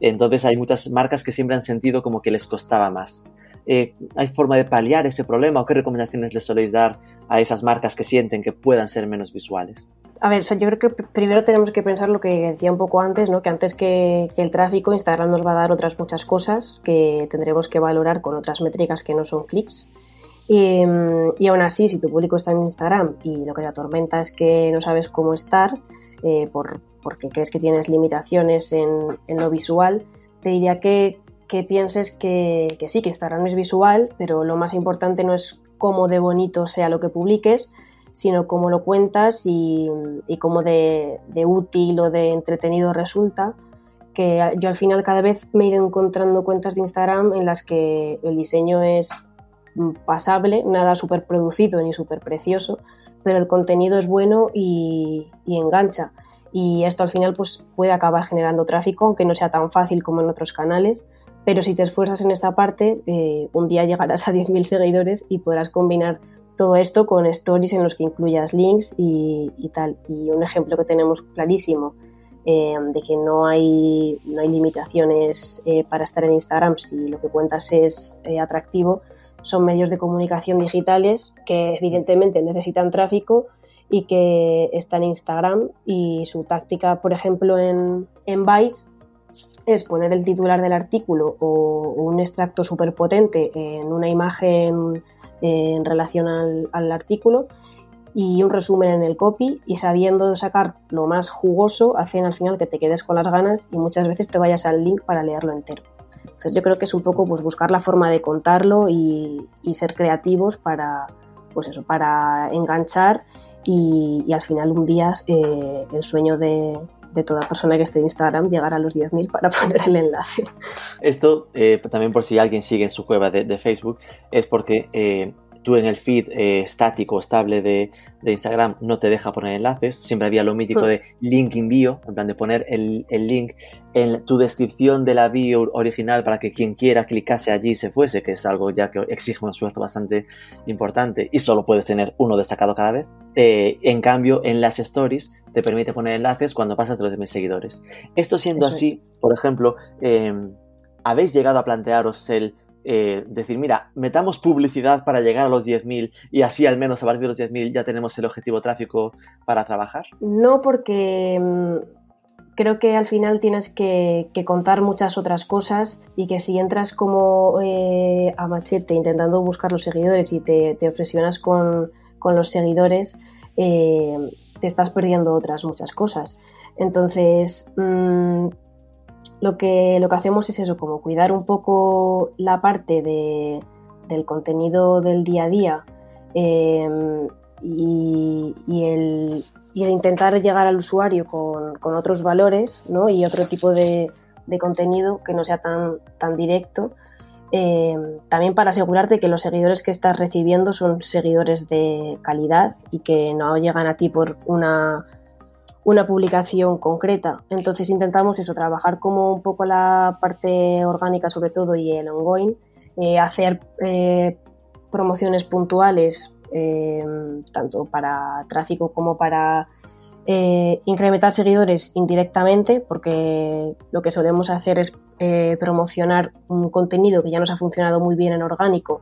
Entonces hay muchas marcas que siempre han sentido como que les costaba más. Eh, ¿Hay forma de paliar ese problema o qué recomendaciones les soléis dar a esas marcas que sienten que puedan ser menos visuales? A ver, yo creo que primero tenemos que pensar lo que decía un poco antes, ¿no? que antes que, que, el tráfico, Instagram nos va a dar otras muchas cosas que tendremos que valorar con otras métricas que no son clics. Y, y aún así, si tu público está en Instagram y lo que te atormenta es que no sabes cómo estar, eh, por, porque crees que tienes limitaciones en, en lo visual, te diría que que pienses que, que, sí, que Instagram es visual, pero lo más importante no es cómo de bonito sea lo que publiques, sino cómo lo cuentas y, y cómo de, de, útil o de entretenido resulta. Que yo al final cada vez me he ido encontrando cuentas de Instagram en las que el diseño es pasable, nada súper producido ni súper precioso, pero el contenido es bueno y, y engancha. Y esto al final pues, puede acabar generando tráfico, aunque no sea tan fácil como en otros canales, pero si te esfuerzas en esta parte, eh, un día llegarás a 10.000 seguidores y podrás combinar todo esto con stories en los que incluyas links y, tal. Y un ejemplo que tenemos clarísimo eh, de que no hay, no hay limitaciones eh, para estar en Instagram si lo que cuentas es atractivo son medios de comunicación digitales que evidentemente necesitan tráfico y que está en Instagram y su táctica, por ejemplo, en, en Vice es poner el titular del artículo o, un extracto súper potente en una imagen en relación al, artículo y un resumen en el copy y sabiendo sacar lo más jugoso hacen al final que te quedes con las ganas y muchas veces te vayas al link para leerlo entero. Entonces yo creo que es un poco pues, buscar la forma de contarlo y, ser creativos para, pues eso, para enganchar y, y al final un día eh, el sueño de, de toda persona que esté en Instagram llegar a los 10.000 para poner el enlace. Esto, eh, también por si alguien sigue en su cueva de, de Facebook, es porque eh, tú en el feed eh, estático, estable de, de, Instagram no te deja poner enlaces. Siempre había lo mítico mm. de link in bio, en plan de poner el, el, link en tu descripción de la bio original para que quien quiera clicase allí se fuese, que es algo ya que exige un esfuerzo bastante importante y solo puedes tener uno destacado cada vez. Eh, en cambio, en las stories te permite poner enlaces cuando pasas de los de seguidores. Esto siendo Eso así, es. por ejemplo, eh, ¿habéis llegado a plantearos el eh, decir, mira, metamos publicidad para llegar a los 10.000 y así al menos a partir de los 10.000 ya tenemos el objetivo tráfico para trabajar? No, porque mmm, creo que al final tienes que, que, contar muchas otras cosas y que si entras como eh, a machete intentando buscar los seguidores y te, te obsesionas con, con, los seguidores, eh, te estás perdiendo otras muchas cosas. Entonces, mmm, lo que, lo que hacemos es eso, como cuidar un poco la parte de, del contenido del día a día eh, y, y, el, y, el, intentar llegar al usuario con, con otros valores ¿no? y otro tipo de, de, contenido que no sea tan, tan directo. Eh, también para asegurarte que los seguidores que estás recibiendo son seguidores de calidad y que no llegan a ti por una una publicación concreta. Entonces intentamos eso, trabajar como un poco la parte orgánica sobre todo y el ongoing, eh, hacer eh, promociones puntuales tanto para tráfico como para eh, incrementar seguidores indirectamente, porque lo que solemos hacer es eh, promocionar un contenido que ya nos ha funcionado muy bien en orgánico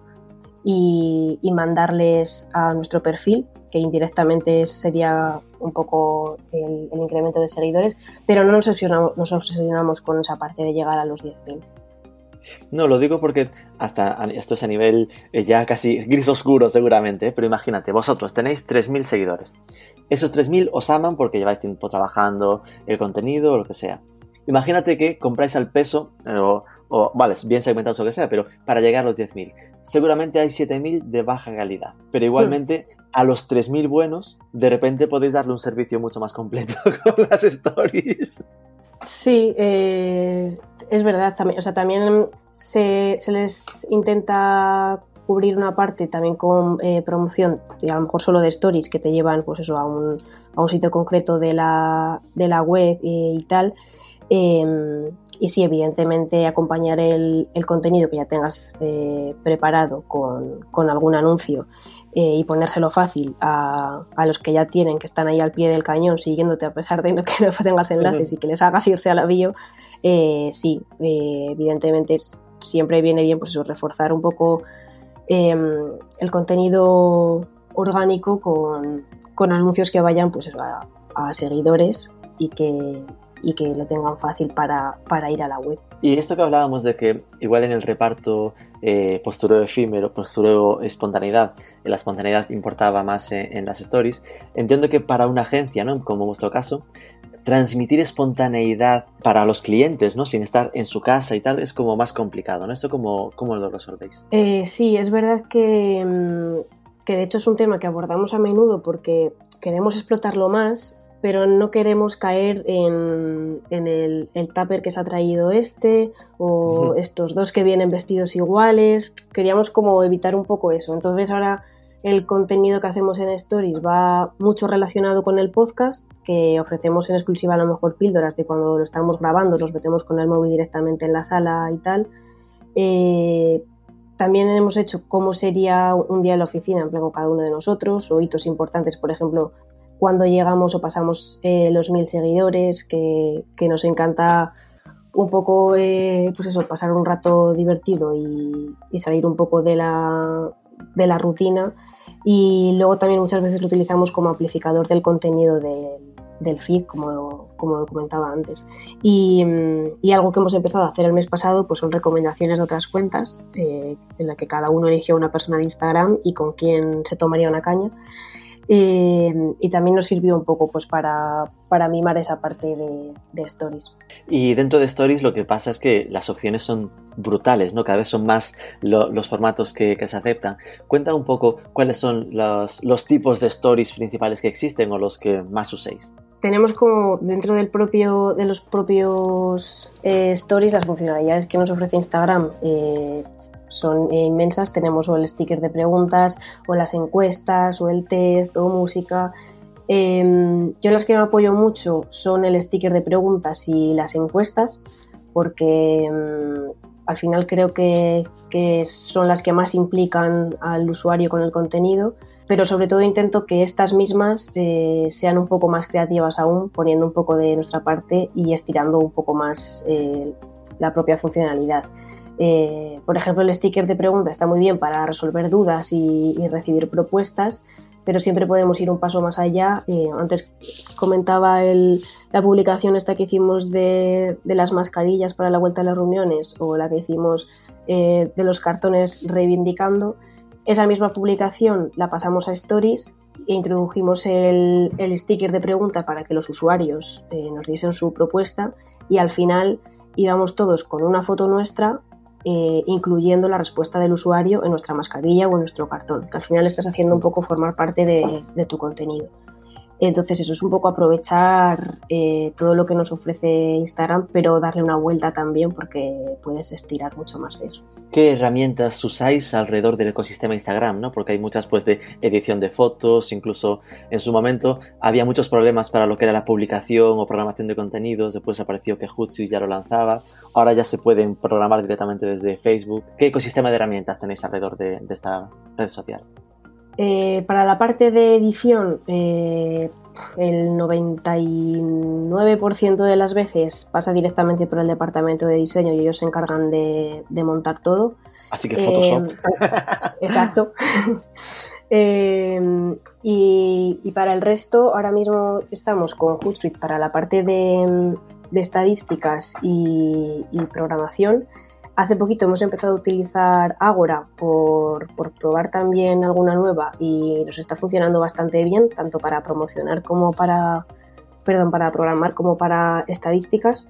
y, mandarles a nuestro perfil que indirectamente sería un poco el, incremento de seguidores, pero no nos obsesionamos, nos con esa parte de llegar a los 10.000. No, lo digo porque hasta esto es a nivel eh, ya casi gris oscuro seguramente, pero imagínate, vosotros tenéis 3.000 seguidores. Esos 3.000 os aman porque lleváis tiempo trabajando el contenido o lo que sea. Imagínate que compráis al peso, o, o vale, bien segmentados o lo que sea, pero para llegar a los 10.000. Seguramente hay 7.000 de baja calidad, pero igualmente hmm a los 3.000 buenos, de repente podéis darle un servicio mucho más completo con las stories. Sí, eh, es verdad. También, o sea, también se, se, les intenta cubrir una parte también con eh, promoción, y a lo mejor solo de stories que te llevan pues eso, a, un, a un sitio concreto de la, de la web y, y tal. Eh, y sí, evidentemente acompañar el, el contenido que ya tengas eh, preparado con, con, algún anuncio eh, y ponérselo fácil a, a, los que ya tienen, que están ahí al pie del cañón siguiéndote a pesar de que no tengas enlaces y que les hagas irse a la bio, eh, sí, eh, evidentemente es, siempre viene bien pues eso, reforzar un poco em, el contenido orgánico con, con, anuncios que vayan pues a, a seguidores y que, y que lo tengan fácil para, para, ir a la web. Y esto que hablábamos de que igual en el reparto eh, postureo efímero, postureo espontaneidad, la espontaneidad importaba más en, en, las stories, entiendo que para una agencia, ¿no? como en vuestro caso, transmitir espontaneidad para los clientes, ¿no? Sin estar en su casa y tal, es como más complicado, ¿no? ¿Esto cómo, cómo lo resolvéis? Eh, sí, es verdad que, mm, que de hecho es un tema que abordamos a menudo porque queremos explotarlo más pero no queremos caer en, en el, el, tupper que se ha traído este o estos dos que vienen vestidos iguales. Queríamos como evitar un poco eso. Entonces ahora el contenido que hacemos en Stories va mucho relacionado con el podcast, que ofrecemos en exclusiva a lo mejor píldoras de cuando lo estamos grabando, los metemos con el móvil directamente en la sala y tal. Eh, también hemos hecho cómo sería un día en la oficina, en plan con cada uno de nosotros, o hitos importantes, por ejemplo, cuando llegamos o pasamos eh, los mil seguidores, que, nos encanta un poco, eh, pues eso, pasar un rato divertido y, salir un poco de la, de la rutina y luego también muchas veces lo utilizamos como amplificador del contenido del feed, como, como comentaba antes. Y, y, algo que hemos empezado a hacer el mes pasado pues son recomendaciones de otras cuentas, eh, en la que cada uno eligió una persona de Instagram y con quién se tomaría una caña. Eh, y también nos sirvió un poco pues para, para mimar esa parte de, de, Stories. Y dentro de Stories lo que pasa es que las opciones son brutales, ¿no? Cada vez son más lo, los formatos que, que, se aceptan. Cuenta un poco cuáles son los, los tipos de Stories principales que existen o los que más uséis tenemos como dentro del propio, de los propios eh, stories las funcionalidades que nos ofrece Instagram eh, son inmensas. Tenemos o el sticker de preguntas, o las encuestas, o el test, o música. Eh, yo las que me apoyo mucho son el sticker de preguntas y las encuestas, porque em, al final creo que, que, son las que más implican al usuario con el contenido, pero sobre todo intento que estas mismas eh, sean un poco más creativas aún, poniendo un poco de nuestra parte y estirando un poco más eh, la propia funcionalidad. Eh, por ejemplo, el sticker de pregunta está muy bien para resolver dudas y, recibir propuestas, pero siempre podemos ir un paso más allá. Eh, antes comentaba la publicación esta que hicimos de, las mascarillas para la vuelta a las reuniones o la que hicimos eh, de los cartones reivindicando. Esa misma publicación la pasamos a Stories e introdujimos el, sticker de pregunta para que los usuarios nos diesen su propuesta y al final íbamos todos con una foto nuestra eh, incluyendo la respuesta del usuario en nuestra mascarilla o en nuestro cartón, que al final estás haciendo un poco formar parte de tu contenido. Entonces eso es un poco aprovechar eh, todo lo que nos ofrece Instagram, pero darle una vuelta también porque puedes estirar mucho más de eso. ¿Qué herramientas usáis alrededor del ecosistema Instagram? ¿no? Porque hay muchas pues de edición de fotos, incluso en su momento había muchos problemas para lo que era la publicación o programación de contenidos, después apareció que Hootsuite ya lo lanzaba, ahora ya se pueden programar directamente desde Facebook. ¿Qué ecosistema de herramientas tenéis alrededor de esta red social? Eh, para la parte de edición, eh, el 99% de las veces pasa directamente por el departamento de diseño y ellos se encargan de, montar todo. Así que Photoshop. Eh, exacto. y, para el resto, ahora mismo estamos con Hootsuite para la parte de, estadísticas y programación Hace poquito hemos empezado a utilizar Agora por, probar también alguna nueva y nos está funcionando bastante bien, tanto para promocionar como para, perdón, para programar como para estadísticas.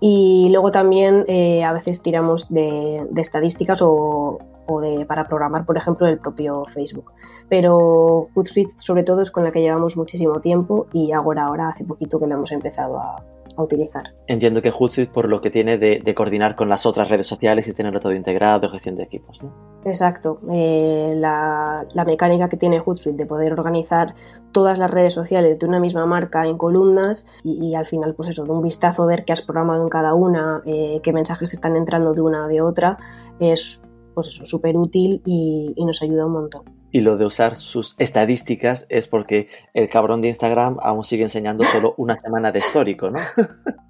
Y luego también eh, a veces tiramos de, estadísticas o, de, para programar, por ejemplo, el propio Facebook. Pero Hootsuite sobre todo es con la que llevamos muchísimo tiempo y Agora ahora hace poquito que lo hemos empezado a, utilizar. Entiendo que Hootsuite por lo que tiene de, coordinar con las otras redes sociales y tenerlo todo integrado, gestión de equipos, ¿no? Exacto. Eh, la, mecánica que tiene Hootsuite de poder organizar todas las redes sociales de una misma marca en columnas y, al final, pues eso, de un vistazo ver qué has programado en cada una, eh, qué mensajes están entrando de una o de otra, es pues eso, súper útil y nos ayuda un montón. Y lo de usar sus estadísticas es porque el cabrón de Instagram aún sigue enseñando solo una semana de histórico, ¿no?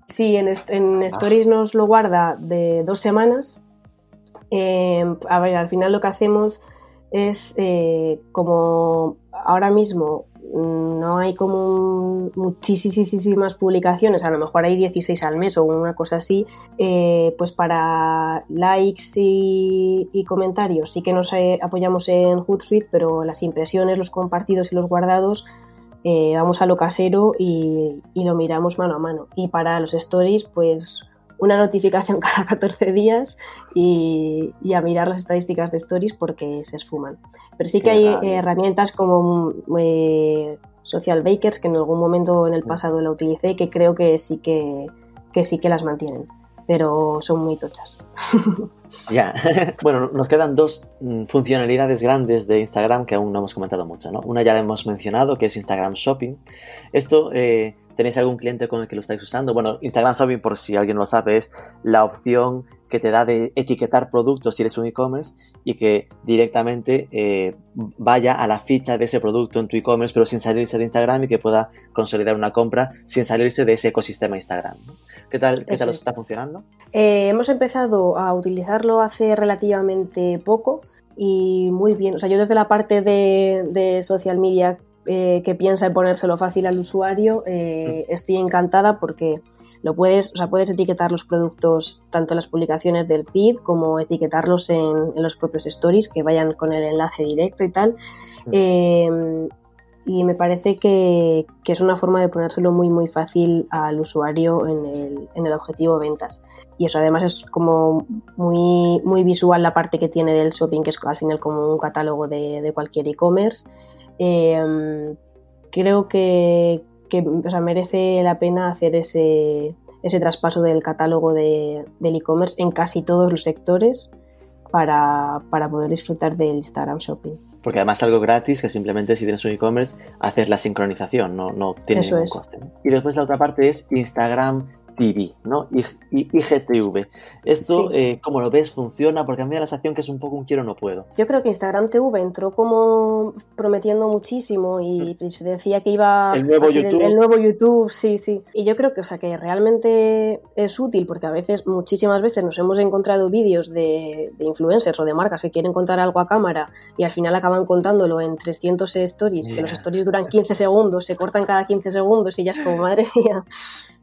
Sí, en, en Stories nos lo guarda de dos semanas. Eh, a ver, al final lo que hacemos es eh, como ahora mismo no hay como muchísimas publicaciones, a lo mejor hay 16 al mes o una cosa así, eh, pues para likes y, comentarios sí que nos eh, apoyamos en Hootsuite, pero las impresiones, los compartidos y los guardados eh, vamos a lo casero y, y, lo miramos mano a mano. Y para los stories, pues una notificación cada 14 días y, a mirar las estadísticas de stories porque se esfuman. Pero sí que hay herramientas como eh, Social Bakers que en algún momento en el pasado la utilicé que creo que sí que, que sí que las mantienen pero son muy tochas. Ya, bueno, nos quedan dos mm, funcionalidades grandes de Instagram que aún no hemos comentado mucho, ¿no? Una ya la hemos mencionado, que es Instagram Shopping. Esto, eh, ¿Tenéis algún cliente con el que lo estáis usando? Bueno, Instagram Shopping, por si alguien lo sabe, es la opción que te da de etiquetar productos si eres un e-commerce y que directamente eh, vaya a la ficha de ese producto en tu e-commerce, pero sin salirse de Instagram y que pueda consolidar una compra sin salirse de ese ecosistema Instagram. ¿Qué tal, qué tal os está funcionando? Eh, hemos empezado a utilizarlo hace relativamente poco y muy bien. O sea, yo desde la parte de, de social media eh, que piensa en ponérselo fácil al usuario, eh, estoy encantada porque lo puedes, o sea, puedes etiquetar los productos tanto en las publicaciones del feed como etiquetarlos en, los propios stories que vayan con el enlace directo y tal. Em, y me parece que, es una forma de ponérselo muy muy fácil al usuario en el, en el, objetivo ventas. Y eso además es como muy, muy visual la parte que tiene del shopping, que es al final como un catálogo de, de cualquier e-commerce. Em, creo que, merece la pena hacer ese, traspaso del catálogo de, del e-commerce en casi todos los sectores para, poder disfrutar del Instagram Shopping. Porque además es algo gratis que simplemente si tienes un e-commerce haces la sincronización, no, no tiene ningún coste. Y después la otra parte es Instagram TV, ¿no? IGTV. Esto, eh, como lo ves, funciona porque a mí me da la sensación que es un poco un quiero no puedo. Yo creo que Instagram TV entró como prometiendo muchísimo y mm. se decía que iba el nuevo a ser YouTube. El, nuevo YouTube, sí, sí. Y yo creo que, o sea, que realmente es útil porque a veces, muchísimas veces nos hemos encontrado vídeos de, influencers o de marcas que quieren contar algo a cámara y al final acaban contándolo en 300 stories, que los stories duran 15 segundos, se cortan cada 15 segundos y ya es como, madre mía.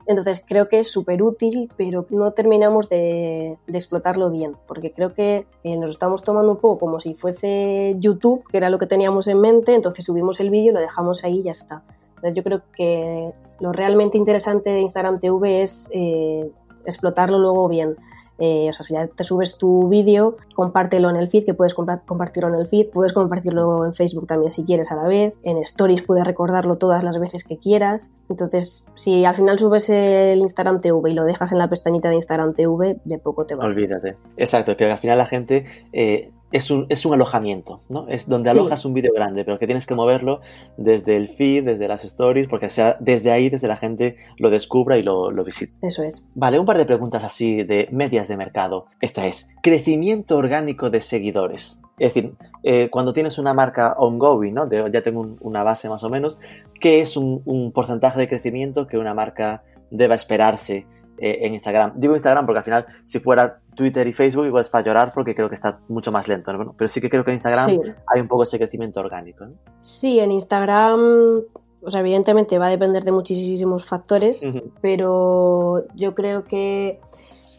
Entonces creo que es súper útil, pero no terminamos de, explotarlo bien, porque creo que eh, nos estamos tomando un poco como si fuese YouTube, que era lo que teníamos en mente, entonces subimos el vídeo, lo dejamos ahí y ya está. Entonces yo creo que lo realmente interesante de Instagram TV es eh, explotarlo luego bien. Eh, o sea, si ya te subes tu vídeo, compártelo en el feed, que puedes compartirlo en el feed, puedes compartirlo en Facebook también si quieres a la vez, en Stories puedes recordarlo todas las veces que quieras. Entonces, si al final subes el Instagram TV y lo dejas en la pestañita de Instagram TV, de poco te vas. Olvídate. Exacto, que al final la gente eh, es un, es un alojamiento, ¿no? Es donde alojas un vídeo grande, pero que tienes que moverlo desde el feed, desde las stories, porque sea desde ahí, desde la gente lo descubra y lo, lo visite. Eso es. Vale, un par de preguntas así de medias de mercado. Esta es, crecimiento orgánico de seguidores. Es decir, eh, cuando tienes una marca ongoing, ¿no? ya tengo una base más o menos, ¿qué es un, un porcentaje de crecimiento que una marca deba esperarse eh, en Instagram. Digo Instagram porque al final, si fuera Twitter y Facebook, igual es para llorar porque creo que está mucho más lento. Pero sí que creo que en Instagram hay un poco ese crecimiento orgánico. Sí, en Instagram, o sea, evidentemente va a depender de muchísimos factores, pero yo creo que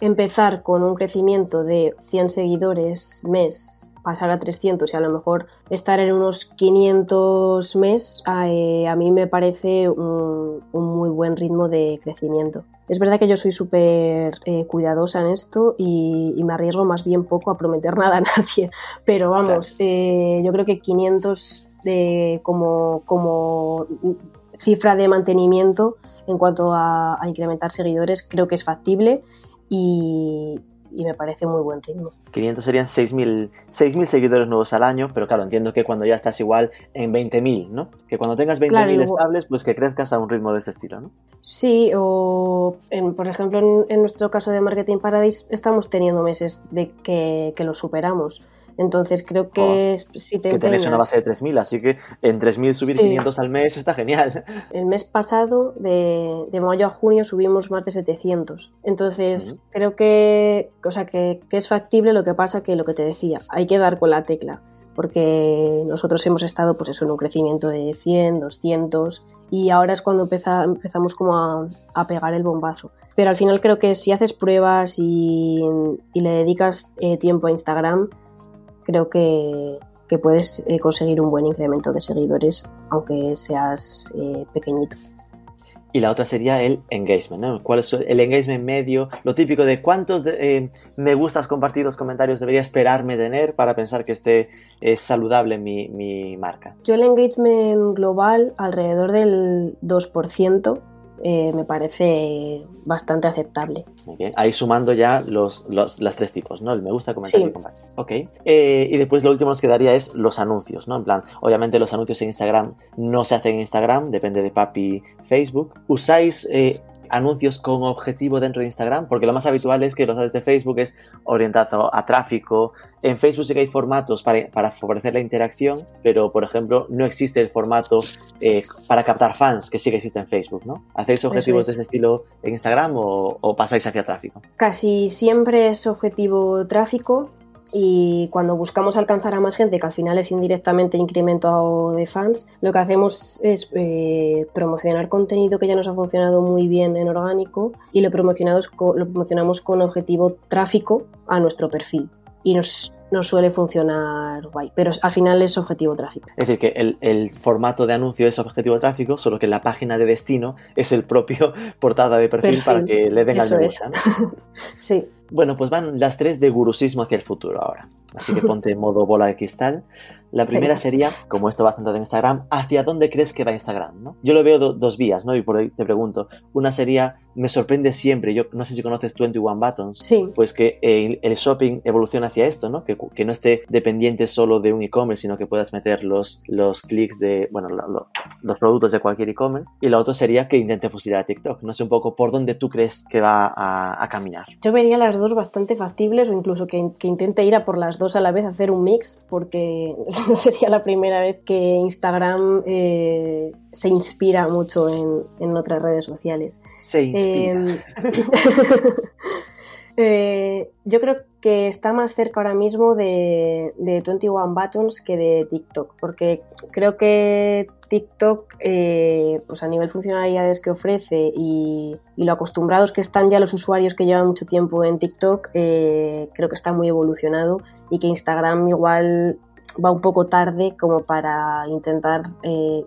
empezar con un crecimiento de 100 seguidores mes pasar a 300 y a lo mejor estar en unos 500 mes, eh, a, mí me parece un, muy buen ritmo de crecimiento. Es verdad que yo soy súper eh, cuidadosa en esto y, me arriesgo más bien poco a prometer nada a nadie, pero vamos, eh, yo creo que 500 de, como, como cifra de mantenimiento en cuanto a, a incrementar seguidores creo que es factible y, y me parece muy buen ritmo. 500 serían 6.000 seguidores nuevos al año, pero claro, entiendo que cuando ya estás igual en 20.000, ¿no? Que cuando tengas 20.000 estables, pues que crezcas a un ritmo de este estilo, ¿no? Sí, o por ejemplo en, nuestro caso de Marketing Paradise estamos teniendo meses de que, que lo superamos. Entonces creo que si te Que tenéis una base de 3.000, así que en 3.000 subir 500 al mes está genial. El mes pasado, de, mayo a junio, subimos más de 700. Entonces creo que, o sea, que, es factible lo que pasa que lo que te decía, hay que dar con la tecla porque nosotros hemos estado pues eso, en un crecimiento de 100, 200 y ahora es cuando empezamos como a, pegar el bombazo. Pero al final creo que si haces pruebas y, le dedicas eh, tiempo a Instagram, creo que, puedes eh, conseguir un buen incremento de seguidores, aunque seas eh, pequeñito. Y la otra sería el engagement, ¿no? ¿Cuál es el engagement medio? Lo típico de cuántos eh, me gustas, compartidos, comentarios debería esperarme tener para pensar que esté saludable mi, mi, marca. Yo el engagement global alrededor del 2%, eh, me parece bastante aceptable. Muy bien, ahí sumando ya los, los las tres tipos, ¿no? El me gusta, comentar y compartir. Ok. Eh, y después lo último que nos quedaría es los anuncios, ¿no? En plan, obviamente los anuncios en Instagram no se hacen en Instagram, depende de papi Facebook. ¿Usáis eh, anuncios con objetivo dentro de Instagram, porque lo más habitual es que los ads de Facebook es orientado a tráfico. En Facebook sí que hay formatos para, favorecer la interacción, pero por ejemplo no existe el formato eh, para captar fans que sí que existe en Facebook, ¿no? ¿Hacéis objetivos de ese estilo en Instagram o, o pasáis hacia tráfico? Casi siempre es objetivo tráfico, y cuando buscamos alcanzar a más gente, que al final es indirectamente incremento de fans, lo que hacemos es eh, promocionar contenido que ya nos ha funcionado muy bien en orgánico y lo, promocionamos lo promocionamos con objetivo tráfico a nuestro perfil. Y nos, suele funcionar guay, pero al final es objetivo tráfico. Es decir, que el, formato de anuncio es objetivo tráfico, solo que la página de destino es el propio portada de perfil, para que le den al gusta. sí. Bueno, pues van las tres de gurusismo hacia el futuro ahora. Así que ponte en modo bola de cristal. La primera sería, como esto va centrado en Instagram, ¿hacia dónde crees que va Instagram? ¿no? Yo lo veo dos vías, ¿no? Y por ahí te pregunto. Una sería, me sorprende siempre, yo no sé si conoces 21 Buttons, sí. pues que el, shopping evoluciona hacia esto, ¿no? Que, que no esté dependiente solo de un e-commerce, sino que puedas meter los, los clics de, bueno, los productos de cualquier e-commerce. Y la otra sería que intente fusilar a TikTok. No sé un poco por dónde tú crees que va a, a caminar. Yo vería las dos bastante factibles o incluso que, que intente ir a por las dos a la vez, hacer un mix, porque no sería la primera vez que Instagram eh, se inspira mucho en, en, otras redes sociales. Se inspira. Em, Eh, yo creo que está más cerca ahora mismo de, 21 Buttons que de TikTok, porque creo que TikTok, eh, pues a nivel funcionalidades que ofrece y, lo acostumbrados que están ya los usuarios que llevan mucho tiempo en TikTok, eh, creo que está muy evolucionado y que Instagram igual va un poco tarde como para intentar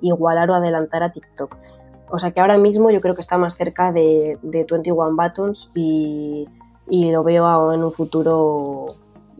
igualar o adelantar a TikTok. O sea que ahora mismo yo creo que está más cerca de, de 21 Buttons y y lo veo en un futuro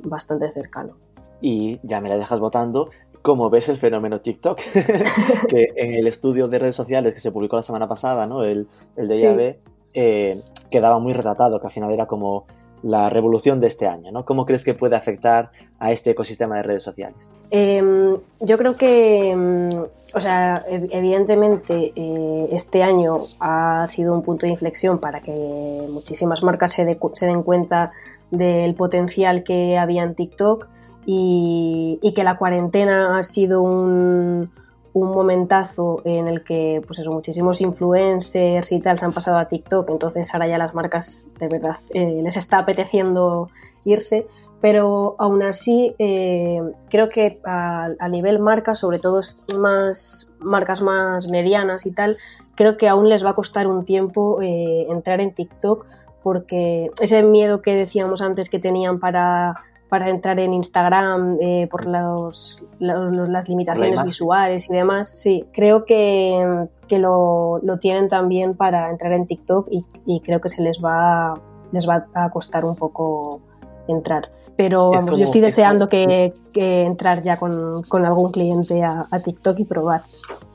bastante cercano. Y ya me la dejas votando. ¿Cómo ves el fenómeno TikTok? que en el estudio de redes sociales que se publicó la semana pasada, ¿no? el, el de IAB, eh, quedaba muy retratado, que al final era como la revolución de este año, ¿no? ¿Cómo crees que puede afectar a este ecosistema de redes sociales? Em, yo creo que, em, o sea, evidentemente eh, este año ha sido un punto de inflexión para que muchísimas marcas se, se den cuenta del potencial que había en TikTok y que la cuarentena ha sido un, un momentazo en el que pues eso, muchísimos influencers y tal se han pasado a TikTok, entonces ahora ya las marcas de verdad eh, les está apeteciendo irse, pero aún así eh, creo que a, nivel marca, sobre todo más marcas más medianas y tal, creo que aún les va a costar un tiempo eh, entrar en TikTok porque ese miedo que decíamos antes que tenían para para entrar en Instagram eh, por los, las limitaciones visuales y demás. Sí, creo que, que lo, lo, tienen también para entrar en TikTok y, creo que se les va, les va a costar un poco entrar. Pero vamos, yo estoy deseando que, que, entrar ya con, con algún cliente a, a, TikTok y probar.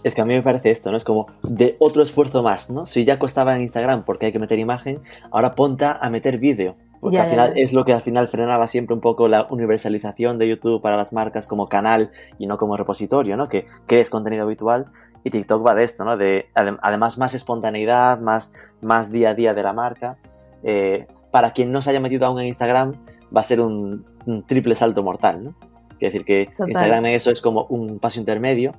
Es que a mí me parece esto, ¿no? Es como de otro esfuerzo más, ¿no? Si ya costaba en Instagram porque hay que meter imagen, ahora ponta a meter vídeo. Porque al final es lo que al final frenaba siempre un poco la universalización de YouTube para las marcas como canal y no como repositorio, ¿no? Que crees contenido habitual y TikTok va de esto, ¿no? De además más espontaneidad, más, más día a día de la marca. Eh, para quien no se haya metido aún en Instagram, va a ser un, triple salto mortal, ¿no? Es decir, que Instagram en eso es como un paso intermedio.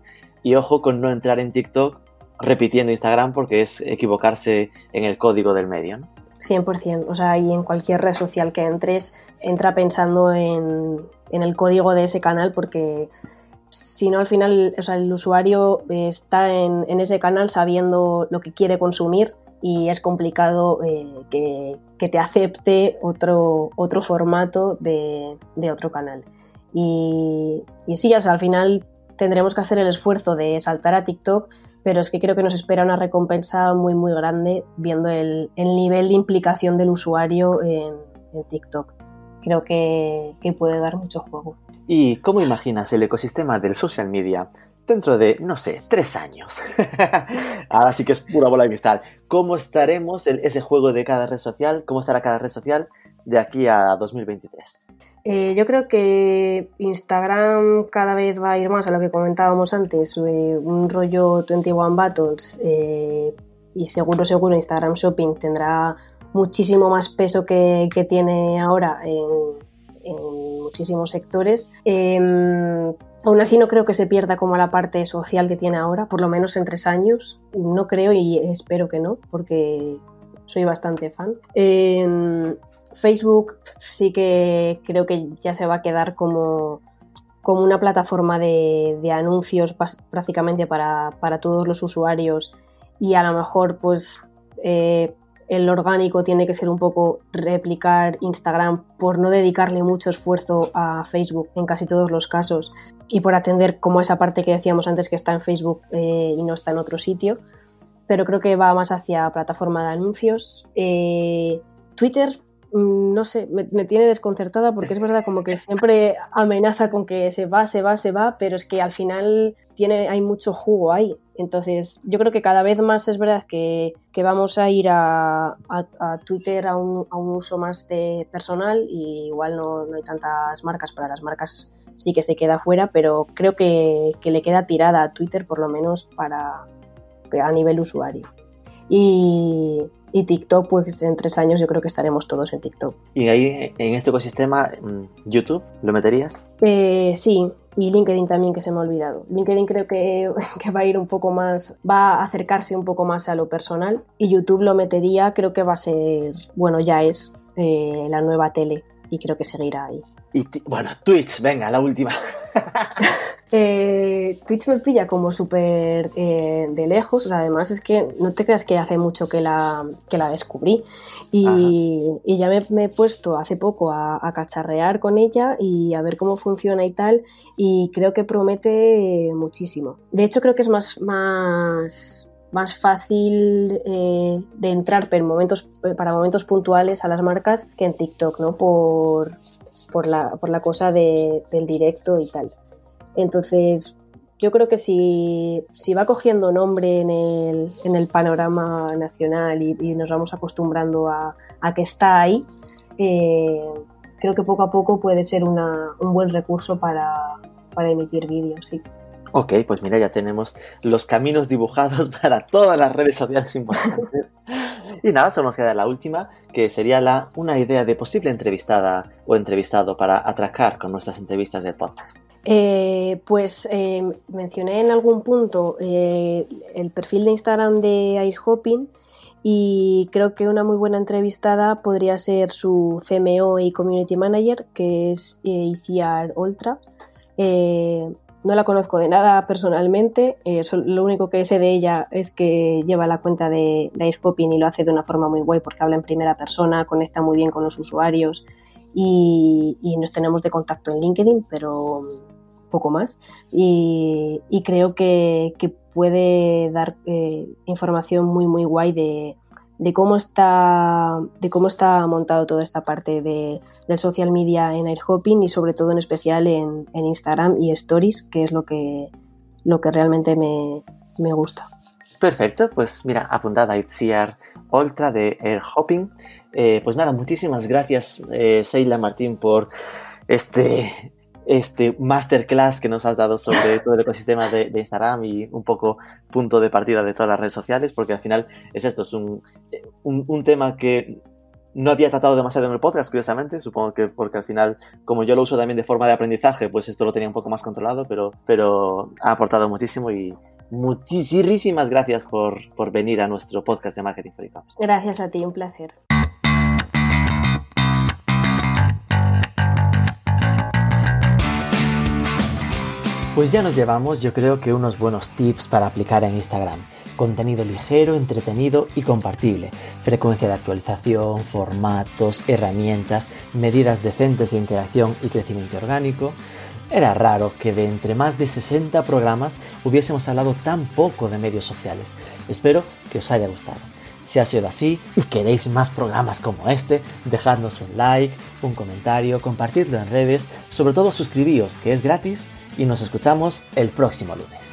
Y ojo con no entrar en TikTok repitiendo Instagram porque es equivocarse en el código del medio, ¿no? 100%, o sea, y en cualquier red social que entres, entra pensando en, el código de ese canal porque si no al final, o sea, el usuario está en, ese canal sabiendo lo que quiere consumir y es complicado eh, que, te acepte otro, otro formato de, otro canal. Y, y sí, o sea, al final tendremos que hacer el esfuerzo de saltar a TikTok pero es que creo que nos espera una recompensa muy muy grande viendo el, nivel de implicación del usuario en, TikTok. Creo que, puede dar mucho juego. ¿Y cómo imaginas el ecosistema del social media dentro de, no sé, tres años? Ahora sí que es pura bola de cristal. ¿Cómo estaremos en ese juego de cada red social? ¿Cómo estará cada red social de aquí a 2023? Eh, yo creo que Instagram cada vez va a ir más a lo que comentábamos antes, eh, un rollo 21 Battles eh, y seguro, seguro Instagram Shopping tendrá muchísimo más peso que, que tiene ahora en, muchísimos sectores. Em, aún así no creo que se pierda como la parte social que tiene ahora, por lo menos en tres años. No creo y espero que no, porque soy bastante fan. Em, Facebook sí que creo que ya se va a quedar como, como una plataforma de, anuncios prácticamente para, para, todos los usuarios y a lo mejor pues eh, el orgánico tiene que ser un poco replicar Instagram por no dedicarle mucho esfuerzo a Facebook en casi todos los casos y por atender como esa parte que decíamos antes que está en Facebook eh, y no está en otro sitio. Pero creo que va más hacia plataforma de anuncios. Eh, Twitter no sé, me, tiene desconcertada porque es verdad como que siempre amenaza con que se va, se va, se va, pero es que al final tiene, hay mucho jugo ahí. Entonces, yo creo que cada vez más es verdad que, vamos a ir a, Twitter a un, uso más de personal y igual no, hay tantas marcas, para las marcas sí que se queda fuera, pero creo que, que le queda tirada a Twitter por lo menos para a nivel usuario. Y, y TikTok, pues en tres años yo creo que estaremos todos en TikTok. ¿Y ahí, en este ecosistema, mm, YouTube, lo meterías? Eh, sí, y LinkedIn también, que se me ha olvidado. LinkedIn creo que, que, va a ir un poco más, va a acercarse un poco más a lo personal. Y YouTube lo metería, creo que va a ser, bueno, ya es eh, la nueva tele y creo que seguirá ahí. Y bueno, Twitch, venga, la última. Eh, Twitch me pilla como súper eh, de lejos, además es que no te creas que hace mucho que la, la descubrí y, ya me, he puesto hace poco a, cacharrear con ella y a ver cómo funciona y tal y creo que promete muchísimo. De hecho creo que es más, más, más fácil eh, de entrar para momentos, para momentos puntuales a las marcas que en TikTok, ¿no? Por, por, la, por la cosa del directo y tal. Entonces, yo creo que si, va cogiendo nombre en el, panorama nacional y, nos vamos acostumbrando a, que está ahí, eh, creo que poco a poco puede ser un buen recurso para, emitir vídeos, sí. Ok, pues mira, ya tenemos los caminos dibujados para todas las redes sociales importantes. y nada, solo nos queda la última, que sería la, una idea de posible entrevistada o entrevistado para atracar con nuestras entrevistas del podcast. Eh, pues eh, mencioné en algún punto eh, el perfil de Instagram de AirHopping y creo que una muy buena entrevistada podría ser su CMO y Community Manager, que es Iciar Ultra. No la conozco de nada personalmente, lo único que sé de ella es que lleva la cuenta de, de AirHopping y lo hace de una forma muy guay porque habla en primera persona, conecta muy bien con los usuarios y, y nos tenemos de contacto en LinkedIn, pero poco más. Y, creo que, puede dar eh, información muy, muy guay de, cómo está de cómo está montado toda esta parte de, del social media en AirHopping y sobre todo en especial en, Instagram y Stories, que es lo que, lo que realmente me, gusta. Perfecto, pues mira, apuntada Itziar Ultra de AirHopping. Eh, pues nada, muchísimas gracias, eh, Sheila Martín, por este este masterclass que nos has dado sobre todo el ecosistema de, Instagram y un poco punto de partida de todas las redes sociales, porque al final es esto, es un, un, tema que no había tratado demasiado en el podcast, curiosamente, supongo que porque al final, como yo lo uso también de forma de aprendizaje, pues esto lo tenía un poco más controlado, pero, pero ha aportado muchísimo y muchísimas gracias por, por venir a nuestro podcast de Marketing for E-Commerce. Gracias a ti, un placer. Pues ya nos llevamos yo creo que unos buenos tips para aplicar en Instagram. Contenido ligero, entretenido y compartible. Frecuencia de actualización, formatos, herramientas, medidas decentes de interacción y crecimiento orgánico. Era raro que de entre más de 60 programas hubiésemos hablado tan poco de medios sociales. Espero que os haya gustado. Si ha sido así y queréis más programas como este, dejadnos un like, un comentario, compartidlo en redes, sobre todo suscribíos que es gratis y nos escuchamos el próximo lunes.